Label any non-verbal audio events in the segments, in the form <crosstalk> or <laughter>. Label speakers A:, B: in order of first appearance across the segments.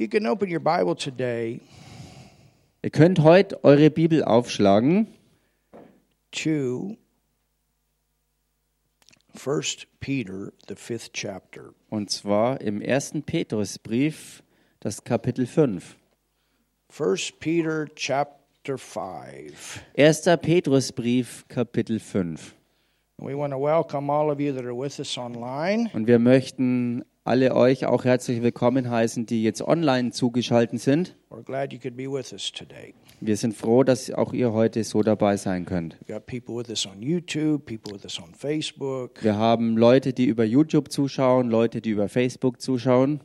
A: You can open your Bible today
B: Ihr könnt heute eure Bibel aufschlagen
A: to 1 Peter, the fifth chapter.
B: und zwar im ersten Petrusbrief, das Kapitel 5.
A: 1 Peter chapter 5.
B: Erster Petrusbrief, Kapitel 5.
A: We want to welcome all of you that are with us online.
B: Und wir möchten alle euch auch herzlich willkommen heißen, die jetzt online zugeschaltet sind. Wir sind froh, dass auch ihr heute so dabei sein könnt. Wir haben Leute, die über YouTube zuschauen, Leute, die über Facebook zuschauen,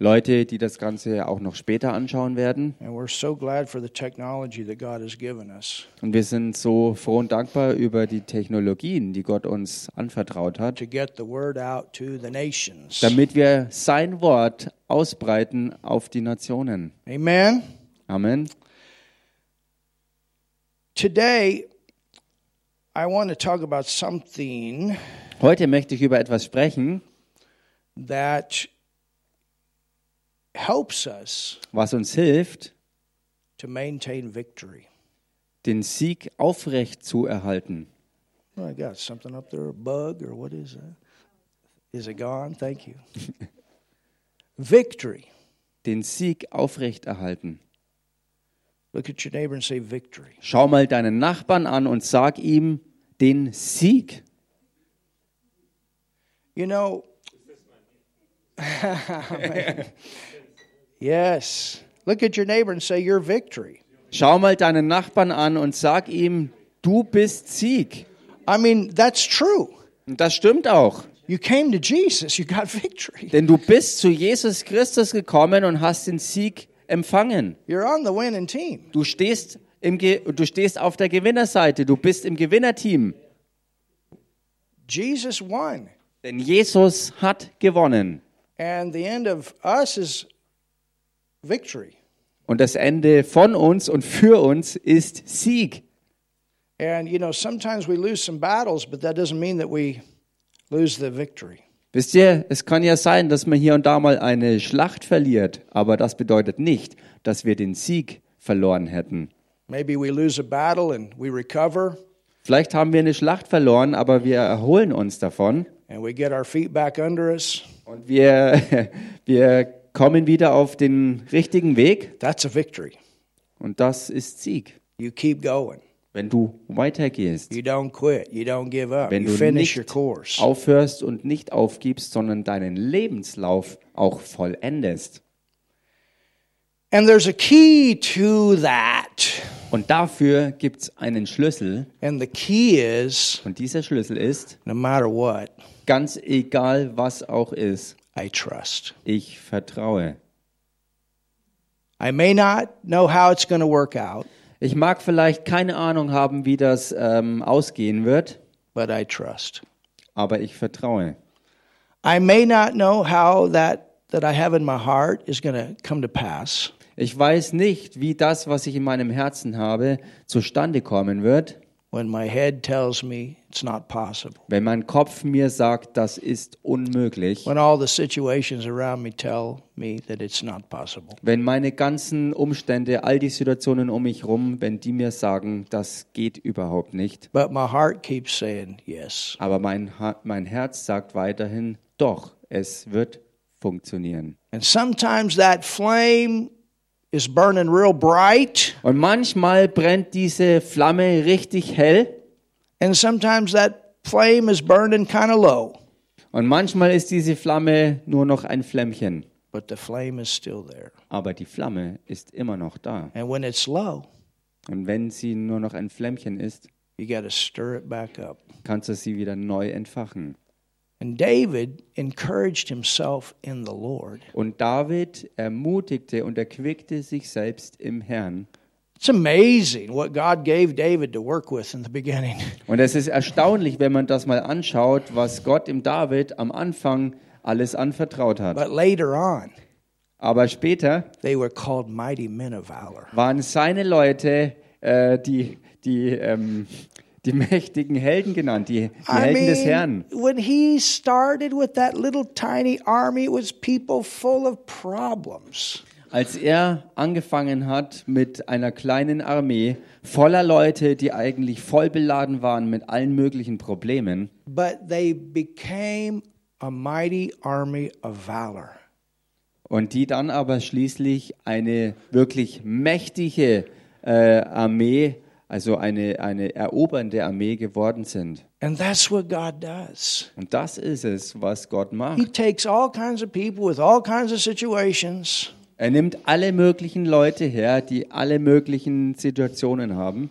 B: Leute, die das Ganze auch noch später anschauen werden.
A: And we're so glad for the technology that God has given us
B: Und wir sind so froh und dankbar über die Technologien, die Gott uns anvertraut hat,
A: to get the word out to the nations.
B: damit wir sein Wort ausbreiten auf die Nationen.
A: Amen.
B: Amen.
A: Today, I want to talk about something
B: Heute möchte ich über etwas sprechen,
A: that helps us
B: was uns hilft,
A: to maintain victory.
B: den Sieg aufrecht zu erhalten.
A: Oh, I got something up there, a bug or what is that? Is it gone? Thank you. <laughs> victory.
B: Den Sieg aufrecht erhalten.
A: Look at your neighbor and say victory.
B: Schau mal deinen Nachbarn an und sag ihm den Sieg.
A: You know, <laughs> yes. Look at your neighbor and say your victory.
B: Schau mal deinen Nachbarn an und sag ihm, du bist Sieg.
A: I mean, that's true.
B: Und das stimmt auch.
A: You came to Jesus, you got <laughs> victory.
B: Denn du bist zu Jesus Christus gekommen und hast den Sieg empfangen.
A: You're on the winning team.
B: Du stehst, im Ge du stehst auf der Gewinnerseite. Du bist im Gewinnerteam.
A: Jesus won.
B: Denn Jesus hat gewonnen.
A: And the end of us is victory.
B: Und das Ende von uns und für uns ist Sieg.
A: And you know, sometimes we lose some battles, but that doesn't mean that we lose the victory.
B: Wisst ihr, es kann ja sein, dass man hier und da mal eine Schlacht verliert, aber das bedeutet nicht, dass wir den Sieg verloren hätten.
A: Maybe we lose a battle and we recover
B: Vielleicht haben wir eine Schlacht verloren, aber wir erholen uns davon
A: and we get our feet back under us.
B: und wir, <laughs> wir kommen wieder auf den richtigen Weg
A: That's a victory.
B: und das ist Sieg.
A: You keep going.
B: Wenn du weitergehst,
A: You don't quit. You don't give up.
B: wenn
A: You
B: du
A: finish your
B: nicht
A: course.
B: aufhörst und nicht aufgibst, sondern deinen Lebenslauf auch vollendest.
A: And there's a key to that.
B: Und dafür gibt es einen Schlüssel
A: And the key is
B: und dieser Schlüssel ist,
A: no matter what,
B: ganz egal was auch ist,
A: I trust.
B: ich vertraue.
A: I may not know how it's going to work out,
B: Ich mag vielleicht keine Ahnung haben, wie das ähm, ausgehen wird,
A: but I trust.
B: aber ich vertraue.
A: I may not know how that that I have in my heart is going to come to pass,
B: Ich weiß nicht, wie das, was ich in meinem Herzen habe, zustande kommen wird,
A: when my head tells me it's not possible.
B: wenn mein Kopf mir sagt, das ist unmöglich,
A: When all the situations around me tell me that it's not possible.
B: wenn meine ganzen Umstände, all die Situationen um mich herum, wenn die mir sagen, das geht überhaupt nicht.
A: But my heart keeps saying yes.
B: Aber mein, mein Herz sagt weiterhin, doch, es wird funktionieren.
A: And sometimes that flame is burning real bright,
B: Und manchmal brennt diese Flamme richtig hell
A: and sometimes that flame is burning kind of low,
B: und manchmal ist diese Flamme nur noch ein Flämmchen.
A: but the flame is still there.
B: Aber die Flamme ist immer noch da.
A: And when it's low,
B: Und wenn sie nur noch ein Flämmchen ist,
A: you stir it back up.
B: kannst du sie wieder neu entfachen. Und David ermutigte und erquickte sich selbst im Herrn.
A: It's amazing what God gave David to work with in the beginning. <laughs>
B: Und es ist erstaunlich, wenn man das mal anschaut, was Gott im David am Anfang alles anvertraut hat.
A: But later on,
B: Aber später
A: they were called mighty men of valor.
B: waren seine Leute, äh, die, die ähm, die mächtigen Helden genannt, die, die Helden des Herrn.
A: mean, when he started with that little tiny army, it was people full of problems.
B: Als er angefangen hat mit einer kleinen Armee voller Leute, die eigentlich voll beladen waren mit allen möglichen Problemen,
A: But they became a mighty army of valor.
B: und die dann aber schließlich eine wirklich mächtige äh, Armee, also eine, eine erobernde Armee geworden sind.
A: And that's what God does.
B: Und das ist es, was Gott
A: He
B: macht.
A: takes all kinds of people with all kinds of situations,
B: Er nimmt alle möglichen Leute her, die alle möglichen Situationen haben.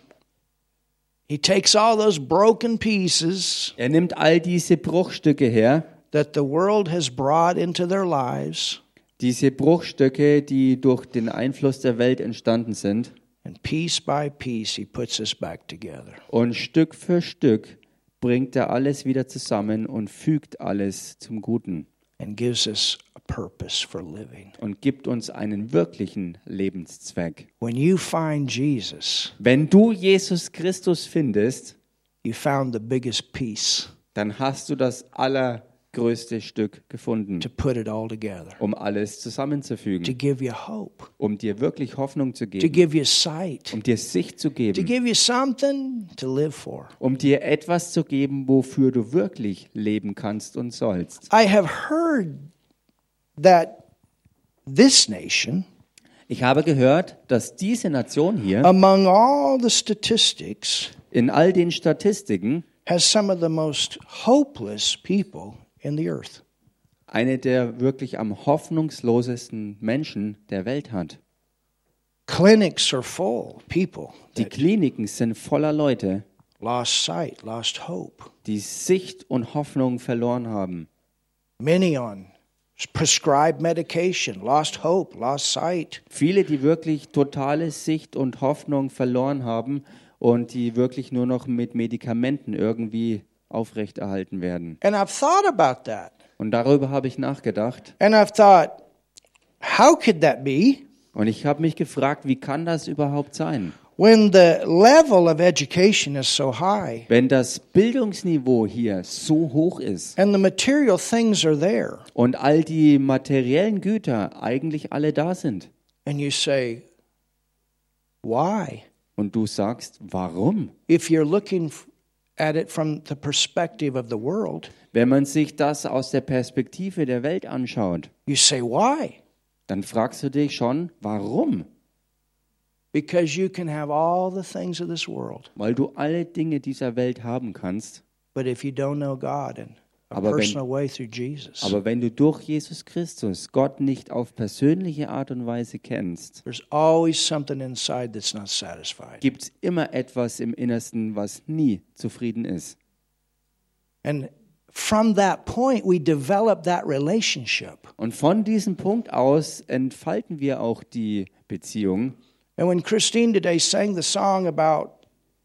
A: he takes all those broken pieces
B: Er nimmt all diese Bruchstücke her,
A: that the world has brought into their lives,
B: diese Bruchstücke, die durch den Einfluss der Welt entstanden sind,
A: and piece by piece, he puts us back together.
B: und Stück für Stück bringt er alles wieder zusammen und fügt alles zum Guten
A: and gives us a purpose for living.
B: und gibt uns einen wirklichen Lebenszweck.
A: When you find Jesus,
B: Wenn du Jesus Christus findest,
A: you found the biggest piece
B: dann hast du das allergrößte Stück gefunden,
A: to put it all together,
B: um alles
A: to
B: zusammenzufügen,
A: give you hope,
B: um dir wirklich Hoffnung zu
A: to
B: geben,
A: give you sight,
B: um dir Sicht zu
A: to
B: geben,
A: give you something to live for.
B: um dir etwas zu geben, wofür du wirklich leben kannst und sollst.
A: I have heard that this nation,
B: Ich habe gehört, dass diese Nation hier
A: among all the statistics,
B: in all den Statistiken
A: has some of the most hopeless people in the earth.
B: eine der wirklich am hoffnungslosesten Menschen der Welt hat.
A: Clinics are full people
B: Die Kliniken sind voller Leute,
A: lost sight, lost hope.
B: die Sicht und Hoffnung verloren haben.
A: Many on prescribed medication, lost hope, lost sight.
B: Viele, die wirklich totale Sicht und Hoffnung verloren haben und die wirklich nur noch mit Medikamenten irgendwie aufrechterhalten werden.
A: And I've thought about that.
B: Und darüber habe ich nachgedacht.
A: And I've thought, how could that be
B: Und ich habe mich gefragt, wie kann das überhaupt sein?
A: when the level of education is so high
B: Wenn das Bildungsniveau hier so hoch ist
A: and the material things are there?
B: und all die materiellen Güter eigentlich alle da sind
A: And you say, why?
B: und du sagst, warum?
A: If you're looking f- at it from the perspective of the world,
B: Wenn man sich das aus der Perspektive der Welt anschaut,
A: you say, why?
B: dann fragst du dich schon, warum?
A: Because you can have all the things of this world,
B: Weil du alle Dinge dieser Welt haben kannst,
A: but if you don't know God in a
B: Aber wenn-
A: personal way through Jesus,
B: aber wenn du durch Jesus Christus Gott nicht auf persönliche Art und Weise kennst,
A: there's always something inside that's not satisfied.
B: gibt es immer etwas im Innersten, was nie zufrieden ist.
A: And from that point, we develop that relationship.
B: Und von diesem Punkt aus entfalten wir auch die Beziehung.
A: And when Christine today sang the song about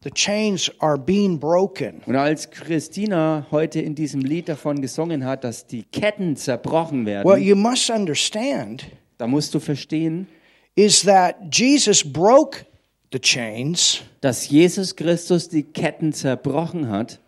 A: the chains are being broken,
B: Und als Christina heute in diesem Lied davon gesungen hat, dass die Ketten zerbrochen
A: what
B: werden,
A: you must understand
B: da musst du verstehen,
A: is that Jesus broke the chains,
B: dass Jesus Christus die Ketten zerbrochen hat.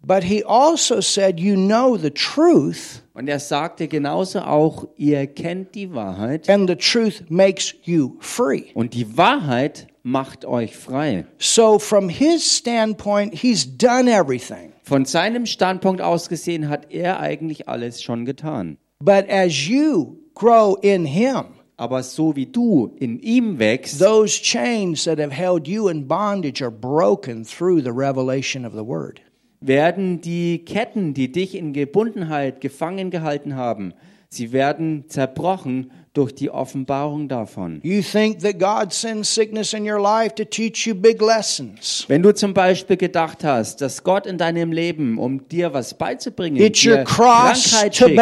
A: but he also said, You know the truth,
B: Und er sagte genauso auch, ihr kennt die Wahrheit
A: and the truth makes you free.
B: und die Wahrheit macht euch frei.
A: So, from his standpoint, he's done everything.
B: Von seinem Standpunkt aus gesehen hat er eigentlich alles schon getan.
A: But as you grow in him,
B: Aber so wie du in ihm wächst,
A: those chains that have held you in bondage are broken through the revelation of the word.
B: werden die Ketten, die dich in Gebundenheit gefangen gehalten haben, sie werden zerbrochen durch die Offenbarung davon.
A: You think that God sends sickness in your life to teach you big lessons.
B: Wenn du zum Beispiel gedacht hast, dass Gott in deinem Leben, um dir was beizubringen,
A: It's
B: dir Krankheit schickt,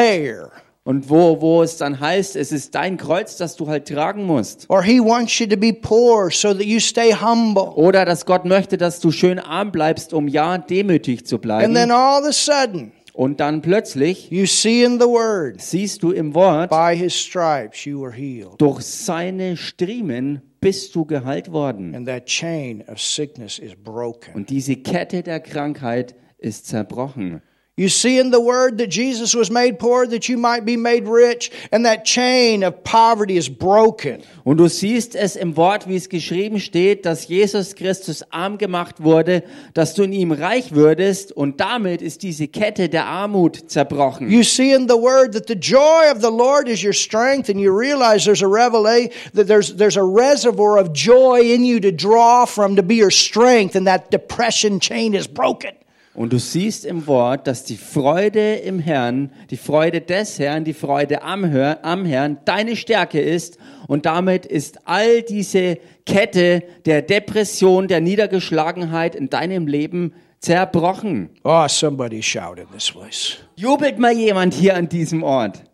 B: und wo, wo es dann heißt, es ist dein Kreuz, das du halt tragen musst.
A: Or he wants you to be poor so that you stay humble.
B: Oder dass Gott möchte, dass du schön arm bleibst, um ja demütig zu
A: And
B: bleiben.
A: then all of a sudden,
B: Und dann plötzlich
A: you see in the Word,
B: siehst du im Wort,
A: by His stripes you were healed.
B: durch seine Striemen bist du geheilt worden.
A: And that chain of sickness is broken.
B: Und diese Kette der Krankheit ist zerbrochen.
A: You see in the Word that Jesus was made poor that you might be made rich, and that chain of poverty is broken.
B: Und du siehst es im Wort, wie es geschrieben steht, dass Jesus Christus arm gemacht wurde, dass du in ihm reich würdest und damit ist diese Kette der Armut zerbrochen.
A: You see in the Word that the joy of the Lord is your strength, and you realize there's a revelation that there's there's a reservoir of joy in you to draw from to be your strength, and that depression chain is broken.
B: Und du siehst im Wort, dass die Freude im Herrn, die Freude des Herrn, die Freude am, Hör, am Herrn deine Stärke ist. Und damit ist all diese Kette der Depression, der Niedergeschlagenheit in deinem Leben zerbrochen.
A: Oh, somebody shout in this place.
B: Jubelt mal jemand hier an diesem Ort.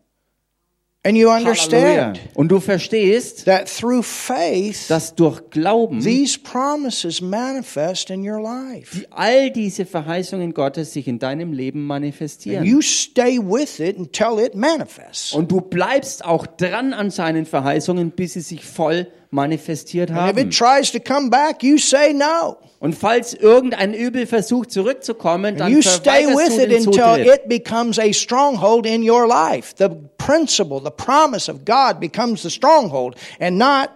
A: And you
B: Halleluja.
A: understand
B: Und du verstehst,
A: that through faith,
B: dass durch Glauben
A: these promises manifest in your life.
B: die, all diese Verheißungen Gottes sich in deinem Leben manifestieren.
A: You stay with it until it manifests.
B: Und du bleibst auch dran an seinen Verheißungen, bis sie sich voll manifestiert
A: And if
B: haben.
A: it tries to come back, you say no.
B: Und falls irgendein Übel versucht zurückzukommen, dann
A: you stay with
B: du
A: it until it becomes a stronghold in your life. The principle, the promise of God becomes the stronghold and not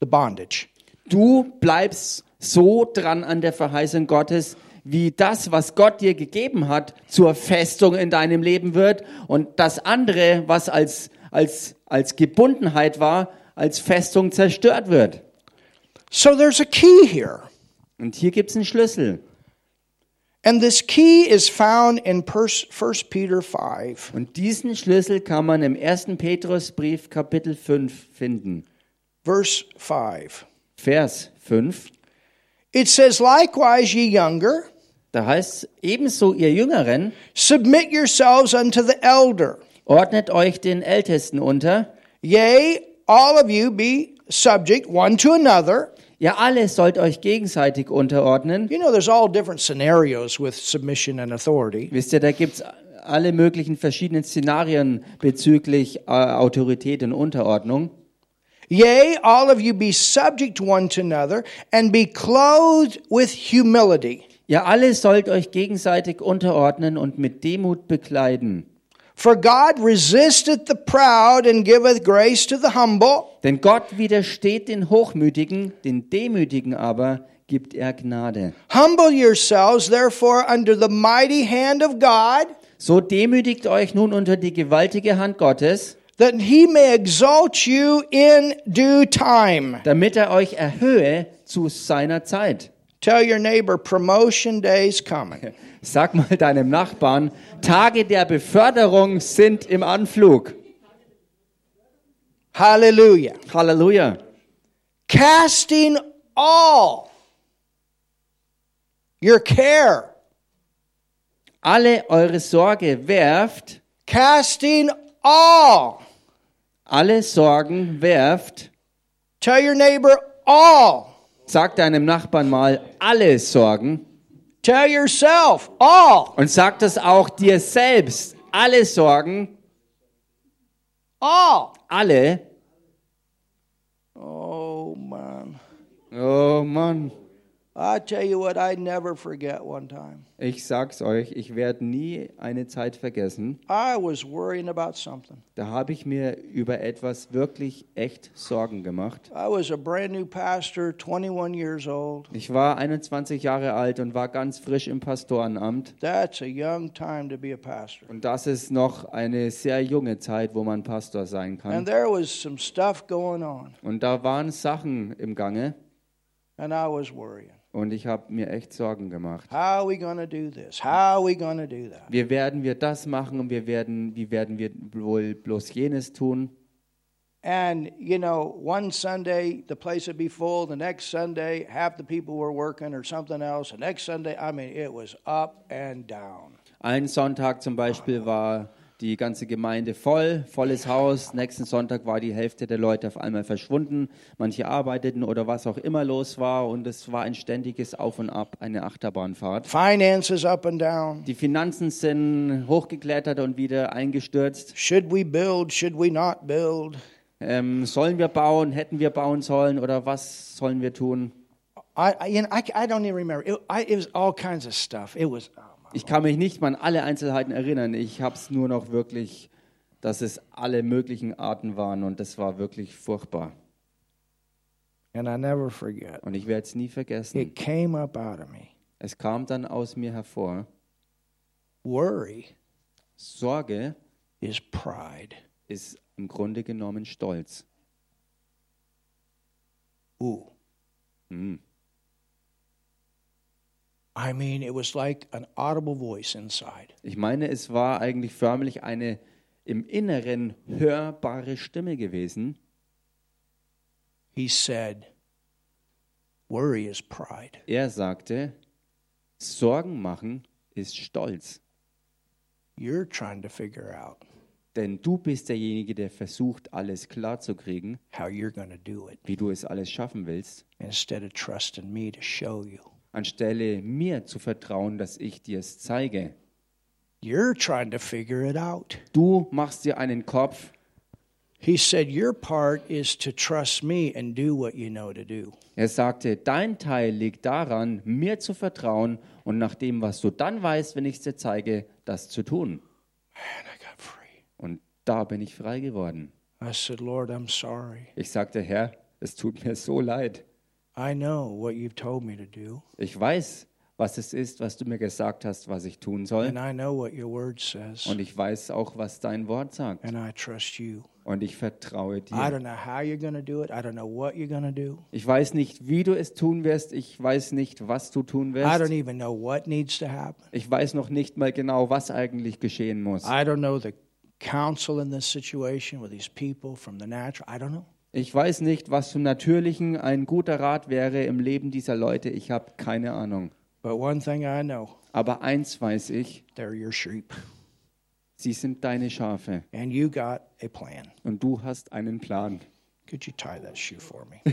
A: the bondage.
B: Du bleibst so dran an der Verheißung Gottes, wie das, was Gott dir gegeben hat, zur Festung in deinem Leben wird und das andere, was als, als, als Gebundenheit war, als Festung zerstört wird.
A: So there's a key here.
B: Und hier gibt's einen Schlüssel.
A: And this key is found in 1 Peter 5.
B: Und diesen Schlüssel kann man im 1. Petrusbrief Kapitel 5 finden.
A: Verse 5.
B: Vers 5.
A: It says, Likewise, ye younger,
B: Da heißt ebenso ihr Jüngeren,
A: submit yourselves unto the elder.
B: ordnet euch den Ältesten unter.
A: Yea, all of you be subject one to another.
B: Ihr alle sollt euch gegenseitig unterordnen.
A: You know, there's all different scenarios with submission and authority.
B: Wisst ihr, da gibt's alle möglichen verschiedenen Szenarien bezüglich äh, Autorität und Unterordnung.
A: Yea, all of you be subject one to another, and be clothed with humility.
B: Ihr alle sollt euch gegenseitig unterordnen und mit Demut bekleiden.
A: For God resisteth the proud and giveth grace to the humble.
B: Denn Gott widersteht den Hochmütigen, den Demütigen aber gibt er Gnade.
A: Humble yourselves, therefore, under the mighty hand of God,
B: So demütigt euch nun unter die gewaltige Hand Gottes,
A: that he may exalt you in due time.
B: damit er euch erhöhe zu seiner Zeit.
A: Tell your neighbor, promotion days coming. <laughs>
B: Sag mal deinem Nachbarn, Tage der Beförderung sind im Anflug.
A: Hallelujah.
B: Halleluja.
A: Casting all your care,
B: Alle eure Sorge werft,
A: casting all.
B: alle Sorgen werft.
A: Tell your neighbor, all.
B: Sag deinem Nachbarn mal alle Sorgen
A: Tell yourself, all.
B: und sag das auch dir selbst. Alle Sorgen,
A: All.
B: alle.
A: Oh, man.
B: Oh Mann, ich sag's euch, ich werde nie eine Zeit vergessen.
A: I was worrying about something.
B: Da habe ich mir über etwas wirklich echt Sorgen gemacht.
A: I was a brand new pastor, 21 years old.
B: Ich war 21 Jahre alt und war ganz frisch im Pastorenamt.
A: That's a young time to be a pastor.
B: Und das ist noch eine sehr junge Zeit, wo man Pastor sein
A: And
B: kann.
A: there was some stuff going on,
B: Und da waren Sachen im Gange
A: and I was worrying.
B: Und ich habe mir echt Sorgen gemacht.
A: How are we to do this? How are we to do that?
B: Wie werden wir das machen und wir werden, wie werden wir wohl bloß jenes tun?
A: And, you know, one Sunday the place would be full, the next Sunday half the people were working or something else, the next Sunday, I mean, it was up and down.
B: Ein Sonntag zum Beispiel war die ganze Gemeinde voll, volles Haus. Nächsten Sonntag war die Hälfte der Leute auf einmal verschwunden. Manche arbeiteten oder was auch immer los war und es war ein ständiges Auf und Ab, eine Achterbahnfahrt.
A: Finances up and down.
B: Die Finanzen sind hochgeklettert und wieder eingestürzt.
A: Should we build? Should we not build?
B: Ähm, sollen wir bauen? Hätten wir bauen sollen? Oder was sollen wir tun?
A: I, I, I, don't even remember. It, I, it was all kinds of stuff. It was, my.
B: Ich kann mich nicht mal an alle Einzelheiten erinnern. Ich habe es nur noch wirklich, dass es alle möglichen Arten waren und das war wirklich furchtbar.
A: and I never forget.
B: Und ich werde es nie vergessen.
A: It came up out of me.
B: Es kam dann aus mir hervor.
A: Worry
B: Sorge
A: is pride.
B: ist im Grunde genommen Stolz.
A: Ooh.
B: Hm.
A: I mean, it was like an audible voice inside.
B: Ich meine, es war eigentlich förmlich eine im Inneren hörbare Stimme gewesen.
A: He said, Worry is pride.
B: Er sagte, Sorgen machen ist Stolz.
A: You're trying to figure out
B: Denn du bist derjenige, der versucht, alles
A: to do it
B: wie du es alles schaffen willst, anstelle mir zu vertrauen, dass ich dir es zeige.
A: You're trying to figure it out.
B: Du machst dir einen Kopf.
A: He said, Your part is to trust me and do what you know to do.
B: Er sagte, dein Teil liegt daran, mir zu vertrauen und nach dem, was du dann weißt, wenn ich es dir zeige, das zu tun.
A: Man, I got free.
B: Und da bin ich frei geworden.
A: I said, Lord, I'm sorry.
B: Ich sagte, Herr, es tut mir so leid. Ich weiß, was es ist, was du mir gesagt hast, was ich tun soll.
A: and I know what your word says,
B: Und ich weiß auch, was dein Wort sagt.
A: and I trust you.
B: Und ich vertraue
A: I
B: dir.
A: don't know how you're going to do it. I don't know what you're going to do.
B: Ich weiß nicht, wie du es tun wirst. Ich weiß nicht, was du tun
A: I don't
B: wirst.
A: even know what needs to happen.
B: Ich weiß noch nicht mal genau, was eigentlich geschehen muss.
A: I don't know the counsel in this situation with these people from the natural. I don't know.
B: Ich weiß nicht, was zum Natürlichen ein guter Rat wäre im Leben dieser Leute. Ich habe keine Ahnung.
A: But one thing I know
B: Aber eins weiß ich,
A: they're your sheep,
B: sie sind deine Schafe
A: and you got a plan.
B: und du hast einen Plan.
A: Could you tie that shoe for me? <laughs>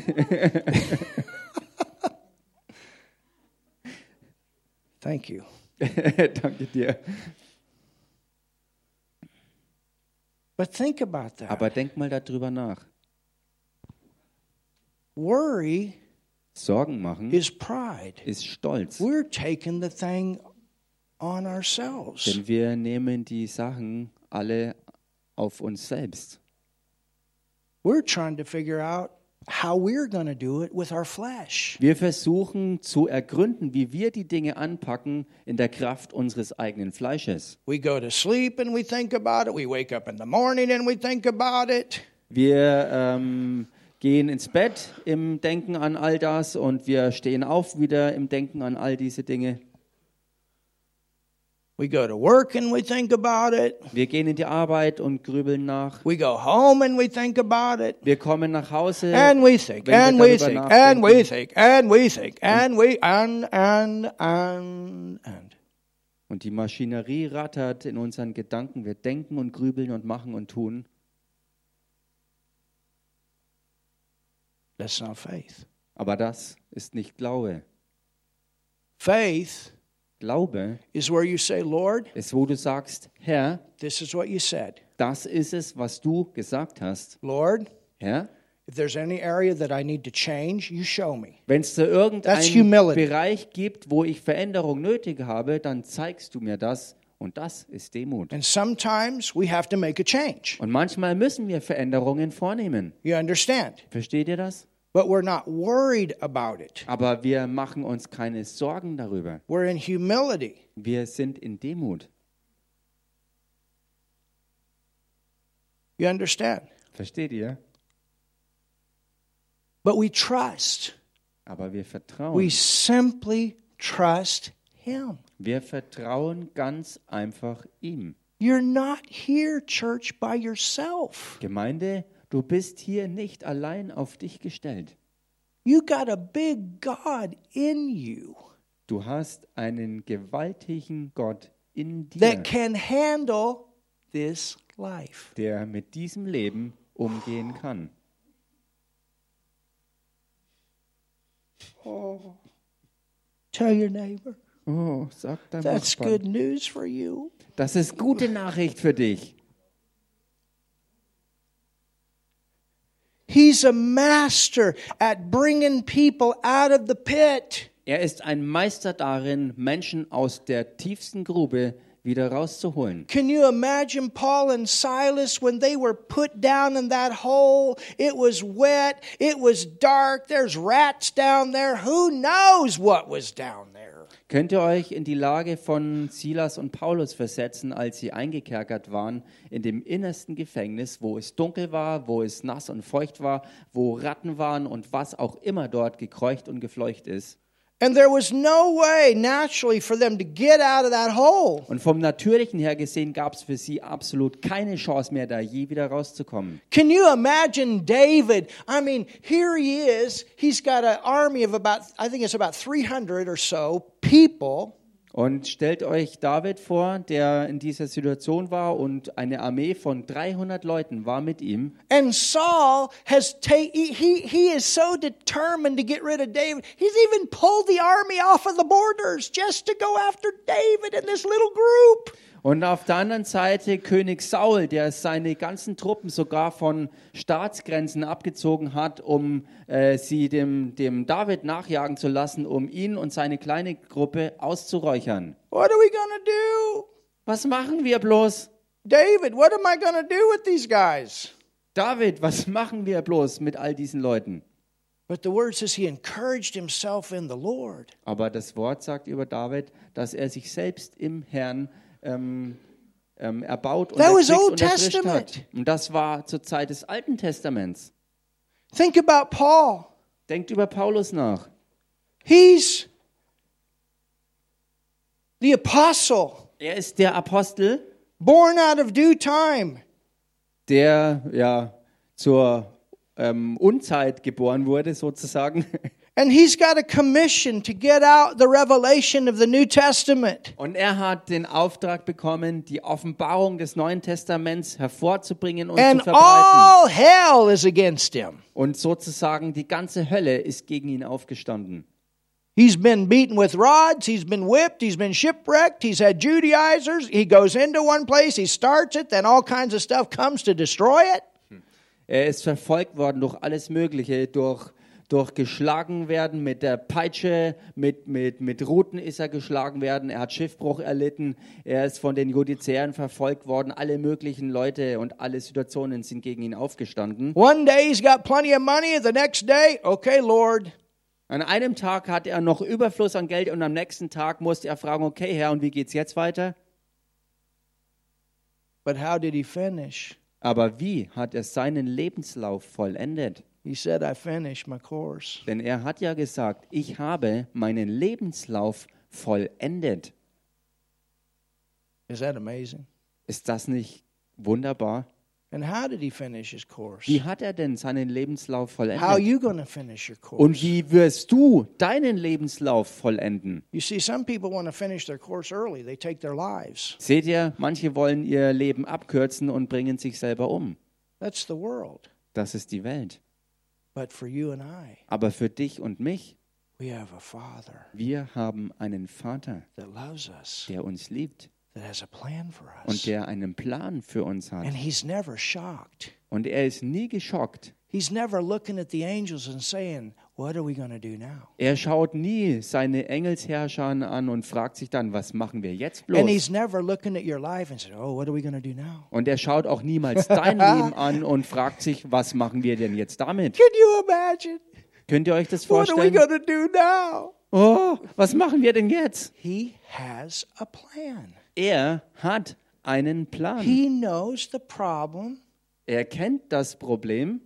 A: Thank you. <laughs>
B: Danke dir.
A: But think about that.
B: Aber denk mal darüber nach.
A: Worry
B: Sorgen machen
A: is pride.
B: ist Stolz.
A: We're taking the thing on ourselves.
B: Denn wir nehmen die Sachen alle auf uns selbst.
A: We're trying to figure out how we're going to do it with our flesh.
B: Wir versuchen zu ergründen, wie wir die Dinge anpacken in der Kraft unseres eigenen Fleisches.
A: We go to sleep and we think about it. We wake up in the morning and we think about it.
B: Wir ähm, gehen ins Bett im Denken an all das und wir stehen auf wieder im Denken an all diese Dinge.
A: We go to work and we think about it.
B: Wir gehen in die Arbeit und grübeln nach.
A: We go home and we think about it.
B: Wir kommen nach Hause
A: And we think, and we think, and we think, and we think, and we, and, and, and, and.
B: und die Maschinerie rattert in unseren Gedanken. Wir denken und grübeln und machen und tun.
A: That's not faith.
B: Aber das ist nicht Glaube.
A: Faith
B: Glaube
A: is where you say, Lord,
B: ist, wo du sagst, Herr,
A: this is what you said.
B: das ist es, was du gesagt hast.
A: Lord,
B: Herr,
A: if there's any area that I need to change, you show me.
B: wenn es da
A: That's
B: irgendeinen
A: humility.
B: Bereich gibt, wo ich Veränderung nötig habe, dann zeigst du mir das. Und das ist Demut.
A: And sometimes we have to make a change.
B: Und manchmal müssen wir Veränderungen vornehmen.
A: You understand?
B: Versteht ihr das?
A: But we're not worried about it.
B: Aber wir machen uns keine Sorgen darüber.
A: We're in humility.
B: Wir sind in Demut.
A: You understand?
B: Versteht ihr?
A: But we trust.
B: Aber wir vertrauen.
A: We simply trust Him.
B: Wir vertrauen ganz einfach ihm.
A: You're not here, church, by yourself.
B: Gemeinde, du bist hier nicht allein auf dich gestellt.
A: You got a big God in you
B: Du hast einen gewaltigen Gott in dir,
A: that can handle this life.
B: der mit diesem Leben umgehen kann.
A: Tell your neighbor.
B: Oh, sag dein
A: That's
B: Nachbarn.
A: good news for you.
B: Das ist gute Nachricht für dich.
A: He's a master at bringing people out of the pit.
B: Er ist ein Meister darin, Menschen aus der tiefsten Grube wieder rauszuholen.
A: Can you imagine Paul and Silas when they were put down in that hole? It was wet, it was dark, there's rats down there. Who knows what was down there?
B: Könnt ihr euch in die Lage von Silas und Paulus versetzen, als sie eingekerkert waren in dem innersten Gefängnis, wo es dunkel war, wo es nass und feucht war, wo Ratten waren und was auch immer dort gekreucht und gefleucht ist?
A: And there was no way naturally for them to get out of that hole.
B: Und vom Natürlichen her gesehen gab es für sie absolut keine Chance mehr, da je wieder rauszukommen.
A: Can you imagine David? I mean, here he is. He's got an army of about, I think it's about 300 or so people.
B: Und stellt euch David vor, der in dieser Situation war und eine Armee von 300 Leuten war mit ihm.
A: And Saul has he, he is so determined to get rid of David. He's even pulled the army off of the borders just to go after David and this little group.
B: Und auf der anderen Seite König Saul, der seine ganzen Truppen sogar von Staatsgrenzen abgezogen hat, um äh, sie dem, dem David nachjagen zu lassen, um ihn und seine kleine Gruppe auszuräuchern.
A: What are we to do?
B: Was machen wir bloß?
A: David, what am I to do with these guys?
B: David, was machen wir bloß mit all diesen Leuten?
A: But the word says he encouraged himself in the Lord.
B: Aber das Wort sagt über David, dass er sich selbst im Herrn ähm, ähm, erbaut und und erfrischt
A: Testament.
B: hat. Und das war zur Zeit des Alten Testaments.
A: Think about Paul.
B: Denkt über Paulus nach.
A: He's the apostle,
B: Er ist der Apostel,
A: born out of due time.
B: der ja zur ähm, Unzeit geboren wurde, sozusagen.
A: And he's got a commission to get out the revelation of the New Testament.
B: Und er hat den Auftrag bekommen, die Offenbarung des Neuen Testaments hervorzubringen und
A: And
B: zu verbreiten.
A: all hell is against him.
B: Und sozusagen die ganze Hölle ist gegen ihn aufgestanden.
A: He's been beaten with rods, he's been whipped, he's been shipwrecked, he's had Judaizers. He goes into one place, he starts it, then all kinds of stuff comes to destroy it.
B: Er ist verfolgt worden durch alles Mögliche, durch, durch geschlagen werden mit der Peitsche, mit, mit, mit Ruten ist er geschlagen werden, er hat Schiffbruch erlitten, er ist von den Judizären verfolgt worden, alle möglichen Leute und alle Situationen sind gegen ihn aufgestanden.
A: One day he's got plenty of money, the next day, okay, Lord,
B: An einem Tag hatte er noch Überfluss an Geld und am nächsten Tag musste er fragen, okay Herr, und wie geht's jetzt weiter?
A: but how did he finish?
B: Aber wie hat er seinen Lebenslauf vollendet?
A: He said, I finished my course.
B: Denn er hat ja gesagt, ich habe meinen Lebenslauf vollendet.
A: Is that amazing?
B: Ist das nicht wunderbar?
A: And how did he finish his course?
B: Wie hat er denn seinen Lebenslauf
A: How are
B: vollendet?
A: you going to finish your course?
B: Und wie wirst du deinen Lebenslauf vollenden?
A: You see, some people want to finish their course early. They take their lives.
B: Seht ihr, manche wollen ihr Leben abkürzen und bringen sich selber um.
A: That's the world.
B: Das ist die Welt. Aber für dich und mich,
A: we have a Father
B: wir haben einen Vater,
A: that loves us,
B: der uns liebt
A: that has a plan for
B: und
A: us.
B: der einen Plan für uns hat.
A: And He's never shocked.
B: Und er ist nie geschockt.
A: He's never looking at the angels and saying, What are we going to do now?
B: Er schaut nie seine Engelsherrscher an und fragt sich dann, was machen wir jetzt
A: And
B: bloß?
A: He's never looking at your life and saying, Oh, what are we going to do now?
B: Und er schaut auch niemals dein Leben <laughs> an und fragt sich, was machen wir denn jetzt damit?
A: Can you imagine?
B: Könnt ihr euch das
A: What are we
B: vorstellen? Oh, was machen wir denn jetzt?
A: He has a plan.
B: Er hat einen Plan.
A: He knows the problem
B: Er kennt das Problem.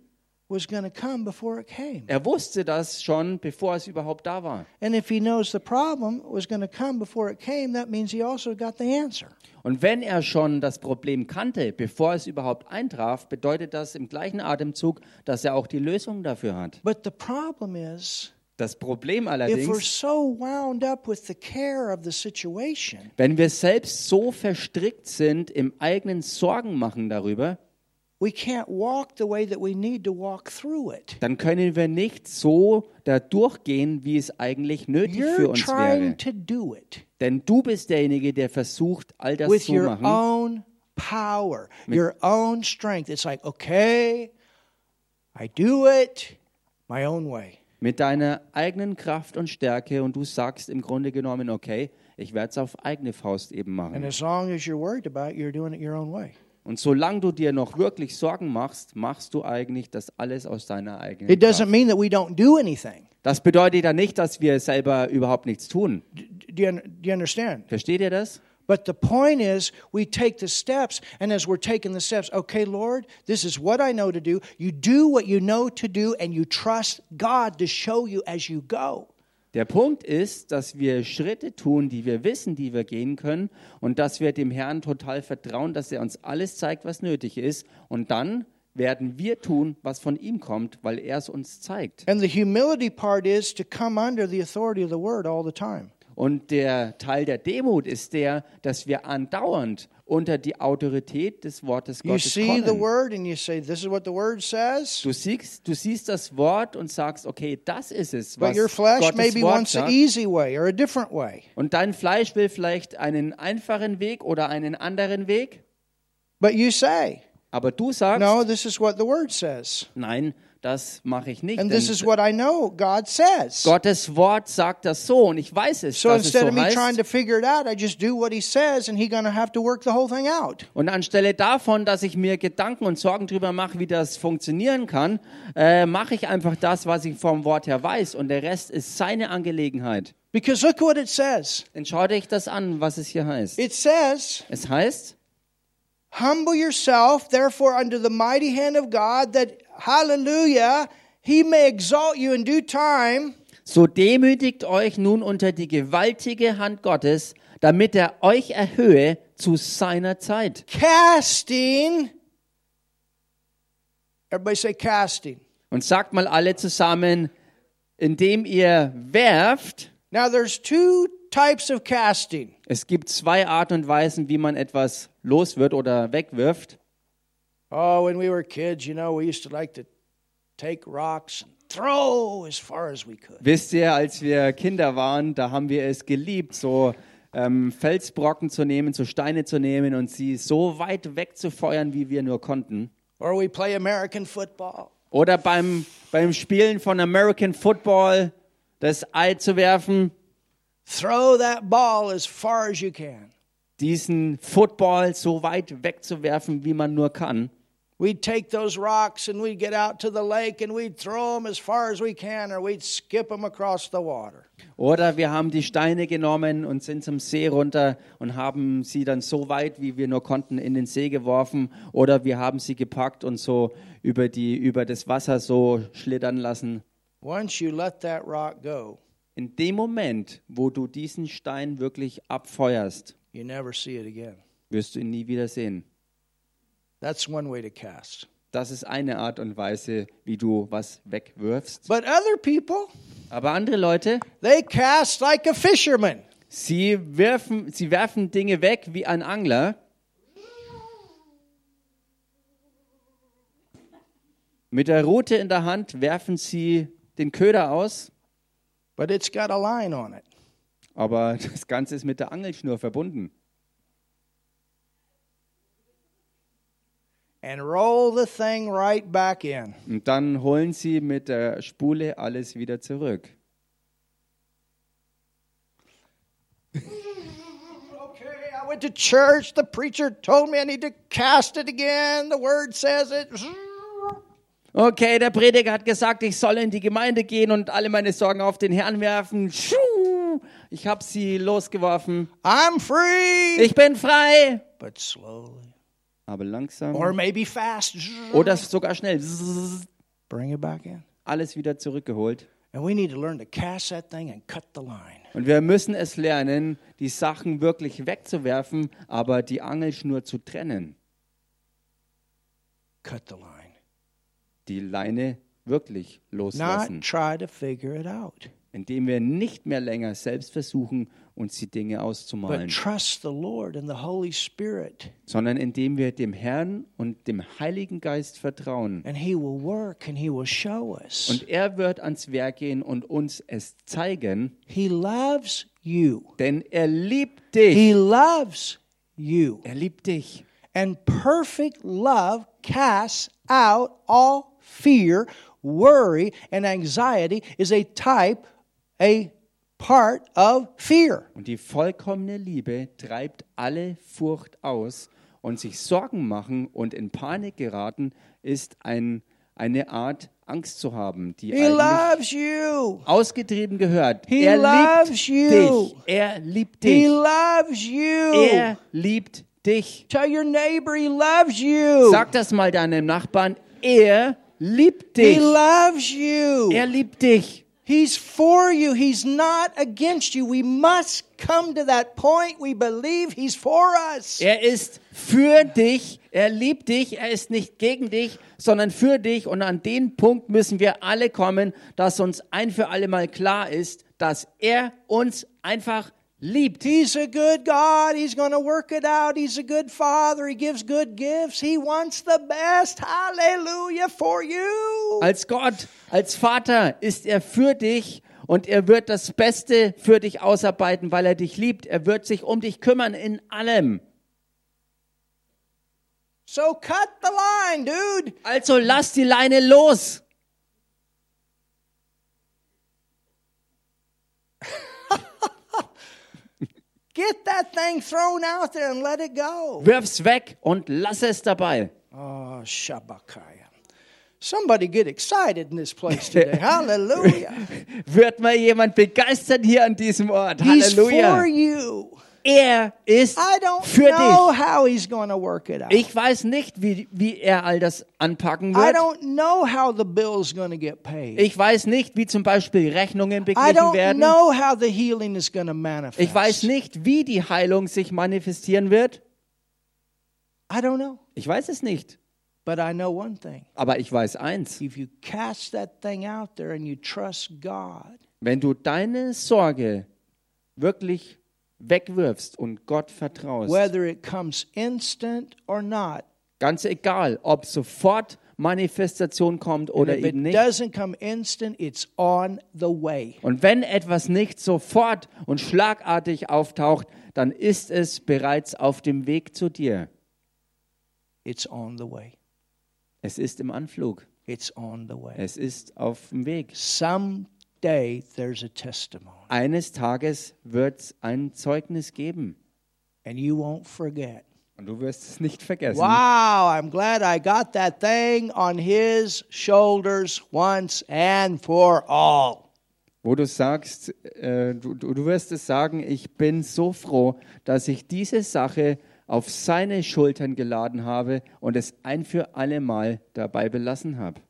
A: Was going to come before it came.
B: Er wusste das schon, bevor es überhaupt da war.
A: And if he knows the problem was going to come before it came, that means he also got the answer.
B: Und wenn er schon das Problem kannte, bevor es überhaupt eintraf, bedeutet das im gleichen Atemzug, dass er auch die Lösung dafür hat.
A: But the problem is,
B: Das Problem allerdings,
A: so wound up with the care of the situation,
B: wenn wir selbst so verstrickt sind im eigenen Sorgen machen darüber, dann können wir nicht so da durchgehen, wie es eigentlich nötig für
A: You're
B: uns
A: trying
B: wäre.
A: to do it
B: Denn du bist derjenige, der versucht, all das
A: with
B: zu
A: your
B: machen.
A: own power, your own strength. It's like, okay, I do it my own way.
B: mit deiner eigenen Kraft und Stärke und du sagst im Grunde genommen, okay, ich werde es auf eigene Faust eben
A: And
B: machen.
A: as long as you're worried about it, you're doing it your own way.
B: Und solange du dir noch wirklich Sorgen machst, machst du eigentlich das alles aus deiner eigenen
A: It doesn't
B: Kraft.
A: mean that we don't do anything.
B: Das bedeutet ja nicht, dass wir selber überhaupt nichts tun.
A: Do you, do you understand?
B: Versteht ihr das?
A: But the point is, we take the steps, and as we're taking the steps, okay, Lord, this is what I know to do. You do what you know to do, and you trust God to show you as you go.
B: Der Punkt ist, dass wir Schritte tun, die wir wissen, die wir gehen können und dass wir dem Herrn total vertrauen, dass er uns alles zeigt, was nötig ist. Und dann werden wir tun, was von ihm kommt, weil er es uns zeigt.
A: And the humility part is to come under the authority of the word all the time.
B: Und der Teil der Demut ist der, dass wir andauernd unter die Autorität des Wortes Gottes kommen.
A: say.
B: Du siehst, du siehst das Wort und sagst, okay, das ist es,
A: But
B: was
A: your flesh
B: Gottes
A: maybe
B: Wort
A: wants
B: sagt.
A: easy way or a different way.
B: Und dein Fleisch will vielleicht einen einfachen Weg oder einen anderen Weg.
A: But you say,
B: Aber du sagst,
A: No, this is what the word says.
B: nein, das mache ich nicht.
A: And this is what I know God says.
B: Gottes Wort sagt das so und ich weiß es,
A: So
B: dass es
A: instead
B: so
A: of me trying
B: heißt.
A: to figure it out, I just do what he says and he's going to have to work the whole thing out.
B: Und anstelle davon, dass ich mir Gedanken und Sorgen darüber mache, wie das funktionieren kann, äh, mache ich einfach das, was ich vom Wort her weiß und der Rest ist seine Angelegenheit.
A: Because look what it says.
B: Dann schau dich das an, was es hier heißt.
A: It says,
B: Es heißt,
A: Humble yourself, therefore, under the mighty hand of God, that, hallelujah, he may exalt you in due time.
B: so demütigt euch nun unter die gewaltige Hand Gottes, damit er euch erhöhe zu seiner Zeit.
A: casting. Everybody say casting.
B: Und sagt mal alle zusammen, indem ihr werft,
A: Now there's two types of casting.
B: Es gibt zwei Arten und Weisen, wie man etwas los wird oder wegwirft.
A: Oh, when we were kids, you know, we used to like to take rocks and throw as far as we could.
B: Wisst ihr, als wir Kinder waren, da haben wir es geliebt, so ähm, Felsbrocken zu nehmen, so Steine zu nehmen und sie so weit wegzufeuern, wie wir nur konnten.
A: Or we play American football.
B: Oder beim, beim Spielen von American Football das Ei zu werfen,
A: Throw that ball as far as you can.
B: diesen Football so weit wegzuwerfen, wie man nur kann.
A: We'd take those rocks and we'd get out to the lake and we'd throw them as far as we can, or we'd skip them across the water.
B: Oder wir haben die Steine genommen und sind zum See runter und haben sie dann so weit, wie wir nur konnten, in den See geworfen. Oder wir haben sie gepackt und so über, die, über das Wasser so schlittern lassen.
A: Once you let that rock go,
B: In dem Moment, wo du diesen Stein wirklich abfeuerst,
A: you never see it again.
B: wirst du ihn nie wieder sehen.
A: That's one way to cast.
B: Das ist eine Art und Weise, wie du was wegwirfst.
A: But other people,
B: Aber andere Leute,
A: they cast like a fisherman.
B: sie werfen, sie werfen Dinge weg wie ein Angler. Mit der Rute in der Hand werfen sie den Köder aus,
A: But it's got a line on it.
B: aber <laughs> das Ganze ist mit der Angelschnur verbunden.
A: And roll the thing right back in.
B: Und dann holen sie mit der Spule alles wieder zurück.
A: Okay, I went to church. The preacher told me I need to cast it again. The word says it.
B: Okay, der Prediger hat gesagt, ich soll in die Gemeinde gehen und alle meine Sorgen auf den Herrn werfen. Ich habe sie losgeworfen.
A: I'm free.
B: Ich bin frei.
A: But slowly.
B: Aber langsam.
A: Or maybe fast.
B: Oder sogar schnell.
A: Bring it back in.
B: Alles wieder zurückgeholt.
A: And we need to learn to cast that thing and cut the line.
B: Und wir müssen es lernen, die Sachen wirklich wegzuwerfen, aber die Angelschnur zu trennen.
A: Cut the line.
B: Die Leine wirklich
A: not
B: loslassen,
A: try to figure it out,
B: indem wir nicht mehr länger selbst versuchen, uns die Dinge
A: but
B: auszumalen,
A: trust the Lord and the Holy Spirit,
B: sondern indem wir dem Herrn und dem Heiligen Geist vertrauen.
A: and He will work and He will show us.
B: Und er wird ans Werk gehen und uns es zeigen,
A: He loves you.
B: denn er liebt dich.
A: He loves you.
B: Er liebt dich.
A: And perfect love casts out all fear, worry, and anxiety is a type, a part of fear.
B: Und die vollkommene Liebe treibt alle Furcht aus und sich Sorgen machen und in Panik geraten ist ein, eine Art Angst zu haben, die
A: He loves you.
B: ausgetrieben gehört.
A: He
B: er
A: loves
B: liebt
A: you.
B: dich. Er liebt
A: He
B: dich.
A: loves you.
B: Er liebt dich.
A: Tell your neighbor he loves you.
B: Sag das mal deinem Nachbarn. Er liebt
A: He
B: dich.
A: loves you.
B: Er liebt dich.
A: He's for you. He's not against you. We must come to that point. We believe He's for us.
B: Er ist für dich. Er liebt dich. Er ist nicht gegen dich, sondern für dich. Und an den Punkt müssen wir alle kommen, dass uns ein für alle Mal klar ist, dass er uns einfach liebt.
A: He's a good God. He's going to work it out. He's a good Father. He gives good gifts. He wants the best. Hallelujah for you.
B: Als Gott, als Vater ist er für dich und er wird das Beste für dich ausarbeiten, weil er dich liebt. Er wird sich um dich kümmern in allem.
A: So cut the line, dude.
B: Also lass die Leine los.
A: Get that thing thrown out there and let it go.
B: Wirf's weg und lass es dabei.
A: Oh, Shabakaya. Somebody get excited in this place today. <laughs> Hallelujah.
B: Wird mal jemand begeistert hier an diesem Ort?
A: He's for
B: Halleluja.
A: you.
B: Er ist
A: I don't
B: für
A: know
B: dich. Ich weiß nicht, wie, wie er all das anpacken wird. Ich weiß nicht, wie zum Beispiel Rechnungen
A: I
B: beglichen
A: don't
B: werden.
A: know how the healing is going to manifest.
B: Ich weiß nicht, wie die Heilung sich manifestieren wird.
A: I don't know.
B: Ich weiß es nicht.
A: But I know one thing.
B: Aber ich weiß eins.
A: If you cast that thing out there and you trust God,
B: Wenn du deine Sorge wirklich wegwirfst und Gott vertraust,
A: whether it comes instant or not,
B: ganz egal, ob sofort Manifestation kommt oder eben
A: it
B: nicht.
A: doesn't come instant, it's on the way.
B: Und wenn etwas nicht sofort und schlagartig auftaucht, dann ist es bereits auf dem Weg zu dir.
A: It's on the way.
B: Es ist im Anflug.
A: It's on the way.
B: Es ist auf dem Weg.
A: Someday there's a testimony,
B: Eines Tages wird es ein Zeugnis geben.
A: and you won't forget.
B: Und du wirst es nicht vergessen.
A: Wow, I'm glad I got that thing on his shoulders once and for all.
B: Wo du sagst, äh, du, du du wirst es sagen, ich bin so froh, dass ich diese Sache auf seine Schultern geladen habe und es ein für alle Mal dabei belassen habe.